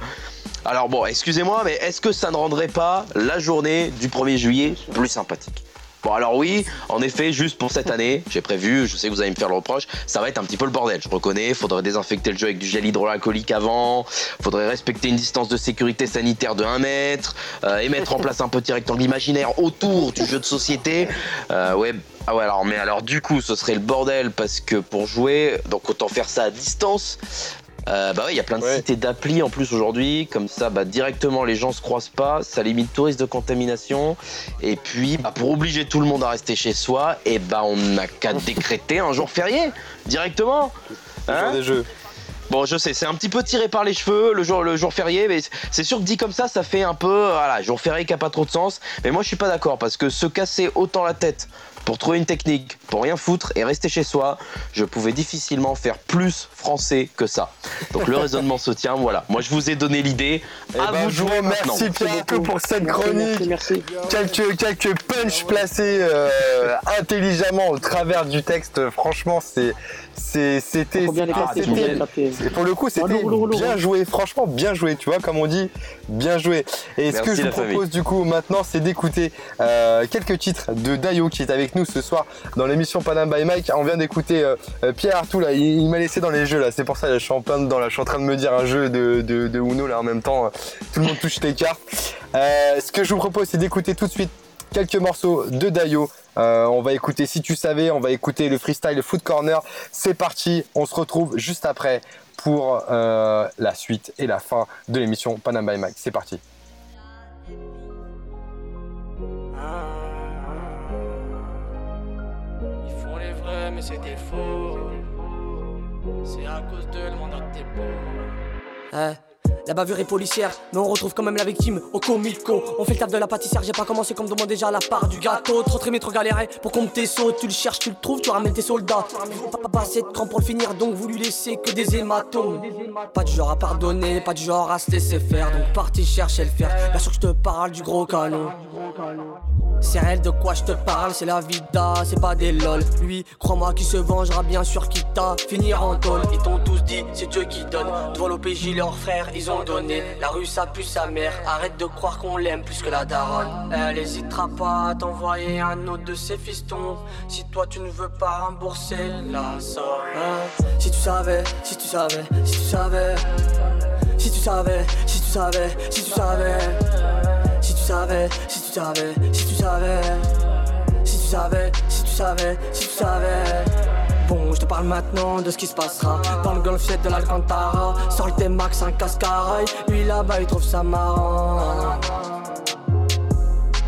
Alors bon, excusez-moi, mais est-ce que ça ne rendrait pas la journée du 1er juillet plus sympathique? Bon alors oui, en effet, juste pour cette année, j'ai prévu, je sais que vous allez me faire le reproche, ça va être un petit peu le bordel, je reconnais, faudrait désinfecter le jeu avec du gel hydroalcoolique avant, faudrait respecter une distance de sécurité sanitaire de 1 mètre, euh, et mettre en place un petit rectangle imaginaire autour du jeu de société. Euh, ouais, ah ouais alors mais alors du coup ce serait le bordel parce que pour jouer, donc autant faire ça à distance. Euh, bah ouais, il y a plein de Ouais. sites et d'applis en plus aujourd'hui, comme ça, bah directement les gens se croisent pas, ça limite tout risque de contamination. Et puis, bah, pour obliger tout le monde à rester chez soi, et bah on n'a qu'à décréter un jour férié directement. Hein des jeux. Bon, je sais, c'est un petit peu tiré par les cheveux le jour, le jour férié, mais c'est sûr que dit comme ça, ça fait un peu, voilà, jour férié qui a pas trop de sens. Mais moi, je suis pas d'accord parce que se casser autant la tête pour trouver une technique, pour rien foutre et rester chez soi, je pouvais difficilement faire plus français que ça. Donc le raisonnement se tient, voilà. Moi, je vous ai donné l'idée. Eh à ben, vous je vous remercie Pierre pour cette Merci, chronique. Merci, merci. Quelques, quelques punchs placés euh, intelligemment au travers du texte. Franchement, c'est, c'est, c'était, et pour le coup, c'était roulou. bien joué. Franchement, bien joué. Tu vois, comme on dit, bien joué. Et ce Merci, que je vous famille. propose du coup maintenant, c'est d'écouter euh, quelques titres de Dayo qui est avec nous ce soir dans l'émission Panam by Mike. On vient d'écouter euh, euh, Pierre Artout là. Il, m'a laissé dans les jeux là. C'est pour ça là, je suis en plein dedans. Je suis en train de me dire un jeu de, de, Uno là en même temps. Tout le monde touche les cartes. Euh, ce que je vous propose, c'est d'écouter tout de suite quelques morceaux de Dayo. Euh, on va écouter Si tu savais, on va écouter le freestyle Foot Corner. C'est parti, on se retrouve juste après pour euh, la suite et la fin de l'émission Panam by Mike. C'est parti. Mais des faux. C'est à cause de le mandat de tes beaux. La bavure est policière, mais on retrouve quand même la victime au comico. On fait le taf de la pâtissière, j'ai pas commencé comme demande déjà la part du gâteau. Trop trémé, trop galéré pour qu'on tes sauts. Tu le cherches, tu le trouves, tu ramènes tes soldats. Pas, assez de cran pour le finir, donc vous lui laissez que des hématomes. Pas du genre à pardonner, pas du genre à se laisser faire. Donc parti chercher le faire. Bien sûr que je te parle du gros canon. C'est réel de quoi je te parle, c'est la vida, c'est pas des lol. Lui, crois-moi, qui se vengera bien sûr qui t'a finir en tôle. Ils t'ont tous dit, c'est Dieu qui donne. Devant l'OPJ, leurs frères, ils ont donné. La rue, ça pue sa mère. Arrête de croire qu'on l'aime plus que la daronne. Elle hésitera pas à t'envoyer un autre de ses fistons. Si toi tu ne veux pas rembourser la somme. Hein? Si tu savais, si tu savais, si tu savais. Si tu savais, si tu savais, si tu savais. Si tu savais, si tu savais, si tu savais. Si tu savais, si tu savais, si tu savais. Bon, je te parle maintenant de ce qui se passera. Dans le golf de l'Alcantara. Sur le T-Max, un cascarail Lui là-bas, il trouve ça marrant.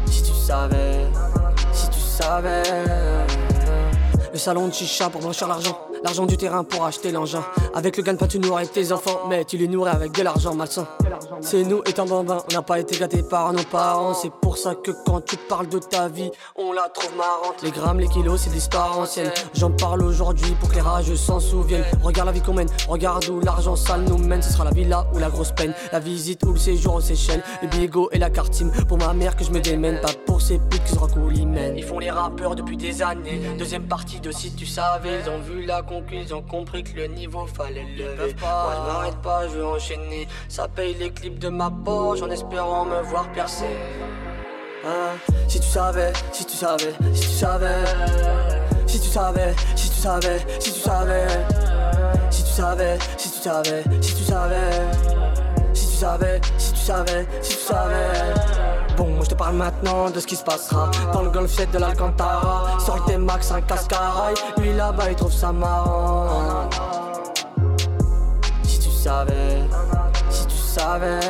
Si tu savais, si tu savais. Le salon de chicha pour blanchir l'argent L'argent du terrain pour acheter l'engin. Avec le gagne-pain tu nourris tes enfants Mais tu les nourris avec de l'argent malsain. C'est nous étant bambins On n'a pas été gâtés par nos parents. C'est pour ça que quand tu parles de ta vie On la trouve marrante. Les grammes, les kilos, c'est l'histoire ancienne J'en parle aujourd'hui pour que les rageux s'en souviennent. Regarde la vie qu'on mène, regarde où l'argent sale nous mène. Ce sera la villa ou la grosse peine. La visite ou le séjour aux Seychelles. Le bigot et la cartime Pour ma mère que je me démène Pas pour ces putes qui se mène Ils font les rappeurs depuis des années. Deuxième partie de si tu savais Ils ont vu la ils ont compris que le niveau fallait le lever. Moi je m'arrête pas, je veux enchaîner. Ça paye les clips de ma poche en espérant me voir percer. Hein? Si tu savais, si tu savais, si tu savais. Si tu savais, si tu savais, si tu savais. Si tu savais, si tu savais, si tu savais. Si tu savais, si tu savais, si tu savais. Bon, je te parle maintenant de ce qui se passera. Dans le golf de l'Alcantara. Sur le T-Max, un cascarail Lui là-bas, il trouve ça marrant. Si tu savais, si tu savais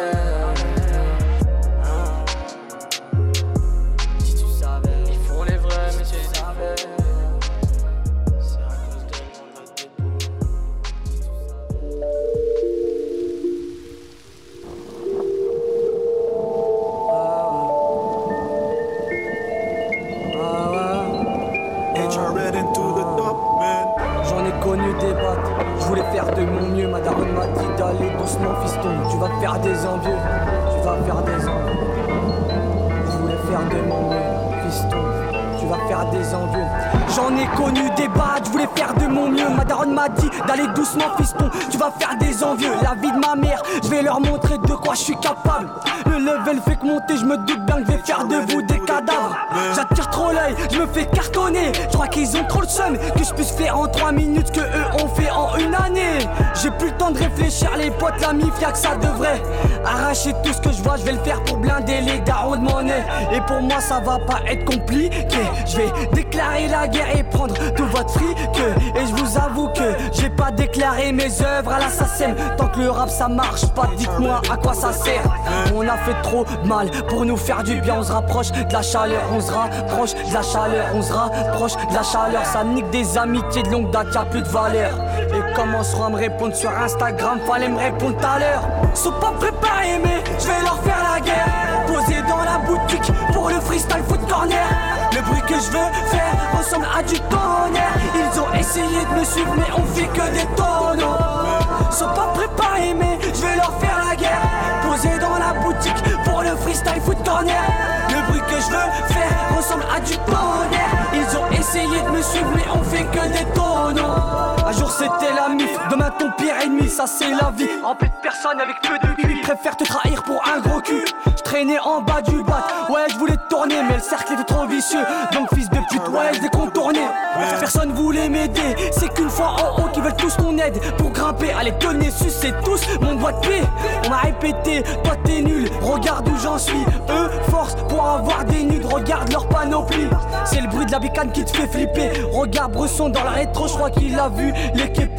J'en ai connu des bad, je voulais faire de mon mieux. Ma daronne m'a dit d'aller doucement, fiston. Tu vas faire des envieux. La vie de ma mère, je vais leur montrer de quoi je suis capable. Le level fait que monter, je me doute bien que je vais faire de vous des cadavres. J'attire trop l'œil, je me fais cartonner. Je crois qu'ils ont trop le seum que je puisse faire en 3 minutes que eux ont fait en une année. J'ai plus le temps de réfléchir, les potes, la mif, y'a que ça devrait. Arracher tout ce que je vois, je vais le faire pour blinder les darons de monnaie. Et pour moi, ça va pas être compliqué. Je vais déclarer la guerre et prendre tout votre fric. Et je vous avoue que j'ai pas déclaré mes œuvres à l'assassin. Tant que le rap ça marche pas, dites-moi à quoi ça sert. On a fait trop de mal pour nous faire du bien, on se rapproche de la chaleur, se rapproche de la chaleur, on se rapproche de la chaleur. Ça nique des amitiés de longue date, y'a plus de valeur. Et commenceront à me répondre sur Instagram, fallait me répondre tout à l'heure. Sont pas préparés, mais je vais leur faire la guerre. Posé dans la boutique pour le freestyle foot corner. Le bruit que je veux faire ressemble à du tonnerre. Ils ont essayé de me suivre, mais on fait que des tonneaux. Sont pas préparés, mais je vais leur faire la guerre. Posé dans la boutique pour le freestyle foot corner. Le bruit que je veux faire ressemble à du tonnerre. Ils ont essayé de me suivre, mais on fait que des tonneaux. Un jour c'était la mif, demain ton pire ennemi, ça c'est la vie. Rempli de personnes avec peu de cul, préfère te trahir pour un gros cul. Je traînais en bas du bat, ouais je voulais tourner, mais le cercle était trop vicieux. Donc fils de pute, ouais je contourné. Personne voulait m'aider, c'est qu'une fois en haut qu'ils veulent tous qu'on aide. Pour grimper, allez tenez, sucez tous mon doigt de pied. On m'a répété, toi t'es nul, regarde où j'en suis. Eux force pour avoir des nudes, regarde leur panoplie. C'est le bruit de la bicane qui te fait flipper. Regarde Bresson dans la rétro, je crois qu'il a vu les képis.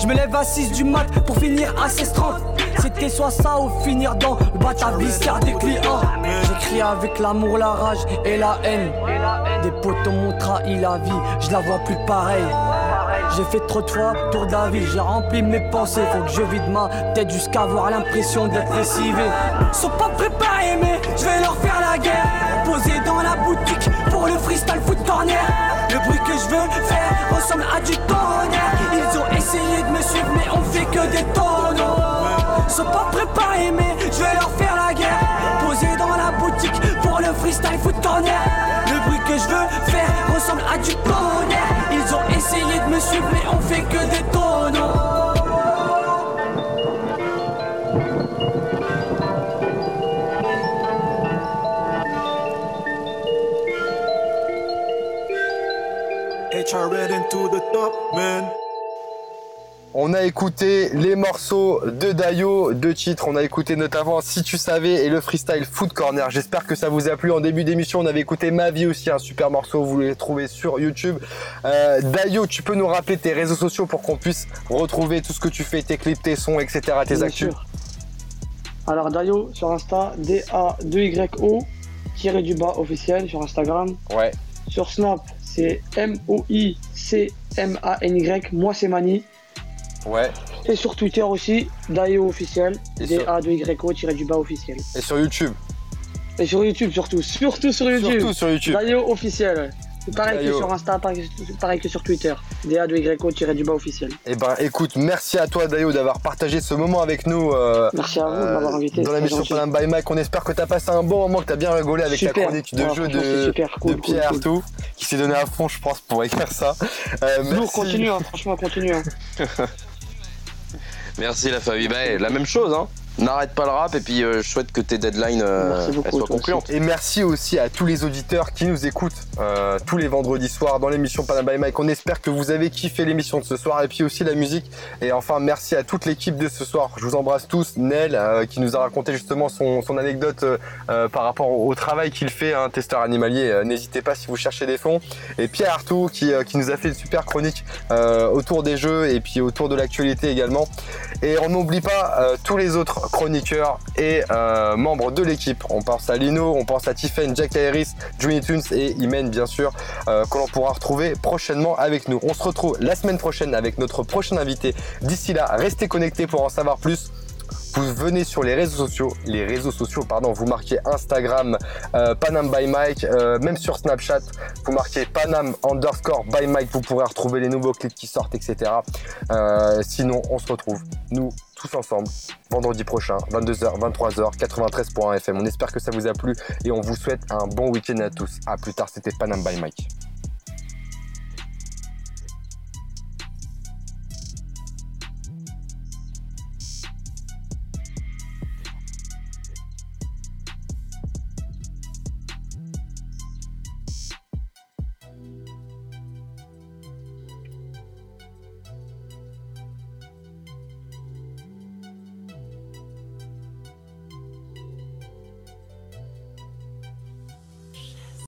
Je me lève à 6 du mat pour finir à 16h30. C'était soit ça ou finir dans le bata des clients. J'écris avec l'amour, la rage et la haine. Des potos m'ont trahi la vie, je la vois plus pareil. J'ai fait trop de fois tour de la j'ai rempli mes pensées. Faut que je vide ma tête jusqu'à avoir l'impression d'être lessivé. Sont pas préparés, mais je vais leur faire la guerre. Posé dans la boutique pour le freestyle foot corner. Le bruit que je veux faire ressemble à du tonnerre. Ils ont essayé de me suivre, mais on fait que des tonneaux. Sont pas préparés, mais je vais leur faire la guerre. Posé dans la boutique pour le freestyle foot corner. Le bruit que je veux faire ressemble à du tonnerre. Me suivre, on fait que des tonneaux. HRN into the top, man. On a écouté les morceaux de Dayo, deux titres. On a écouté notamment Si tu savais et le freestyle Food Corner. J'espère que ça vous a plu. En début d'émission, on avait écouté Ma vie aussi, un super morceau. Vous les trouvez sur YouTube. Euh, Dayo, tu peux nous rappeler tes réseaux sociaux pour qu'on puisse retrouver tout ce que tu fais, tes clips, tes sons, etc., tes Bien actus. sûr. Alors Dayo sur Insta, D-A-2-Y-O, tiré du bas officiel sur Instagram. Ouais. Sur Snap, c'est M-O-I-C-M-A-N-Y, moi c'est Mani. Ouais. Et sur Twitter aussi, Dayo officiel, Et sur- D-A-2-Y-O, tiré du bas officiel. Et sur YouTube. Et sur YouTube surtout, surtout sur YouTube. Surtout sur YouTube. Dayo officiel. pareil Dayo. que sur Insta, pareil, pareil que sur Twitter. DA2YO tiré du bas officiel. Eh ben, écoute, merci à toi, Dayo, d'avoir partagé ce moment avec nous. euh, Merci à vous de euh, m'avoir invité. dans la mission. Panam by Mike. On espère que tu as passé un bon moment, que tu as bien rigolé avec Super. la chronique de jeu de, super, cool, de cool, Pierre cool. Artaud, qui s'est donné à fond, je pense, pour écrire ça. Euh, Lourd, merci. continue, hein, franchement, continue. hein. Merci la famille. Bah, la même chose, hein. N'arrête pas le rap et puis euh, je souhaite que tes deadlines euh, Merci beaucoup, elles soient concluantes. Et merci aussi à tous les auditeurs qui nous écoutent euh, tous les vendredis soirs dans l'émission Panam by Mike. On espère que vous avez kiffé l'émission de ce soir et puis aussi la musique. Et enfin, merci à toute l'équipe de ce soir. Je vous embrasse tous. Nel, euh, qui nous a raconté justement son, son anecdote euh, euh, par rapport au, au travail qu'il fait, un testeur animalier. Euh, N'hésitez pas si vous cherchez des fonds. Et Pierre Artaud, qui, euh, qui nous a fait une super chronique euh, autour des jeux et puis autour de l'actualité également. Et on n'oublie pas euh, tous les autres chroniqueurs et euh, membres de l'équipe. On pense à Lino, on pense à Tiffen, Jack Harris, Johnny Tunes et Imen bien sûr, euh, que l'on pourra retrouver prochainement avec nous. On se retrouve la semaine prochaine avec notre prochain invité. D'ici là, restez connectés pour en savoir plus. Vous venez sur les réseaux sociaux, les réseaux sociaux, pardon, vous marquez Instagram, euh, by Mike, euh, même sur Snapchat, vous marquez Panam underscore by Mike, vous pourrez retrouver les nouveaux clips qui sortent, etc. Euh, sinon, on se retrouve, nous, tous ensemble, vendredi prochain, 22h, 23h, 93.1 FM. On espère que ça vous a plu et on vous souhaite un bon week-end à tous. À plus tard, c'était Panam by Mike.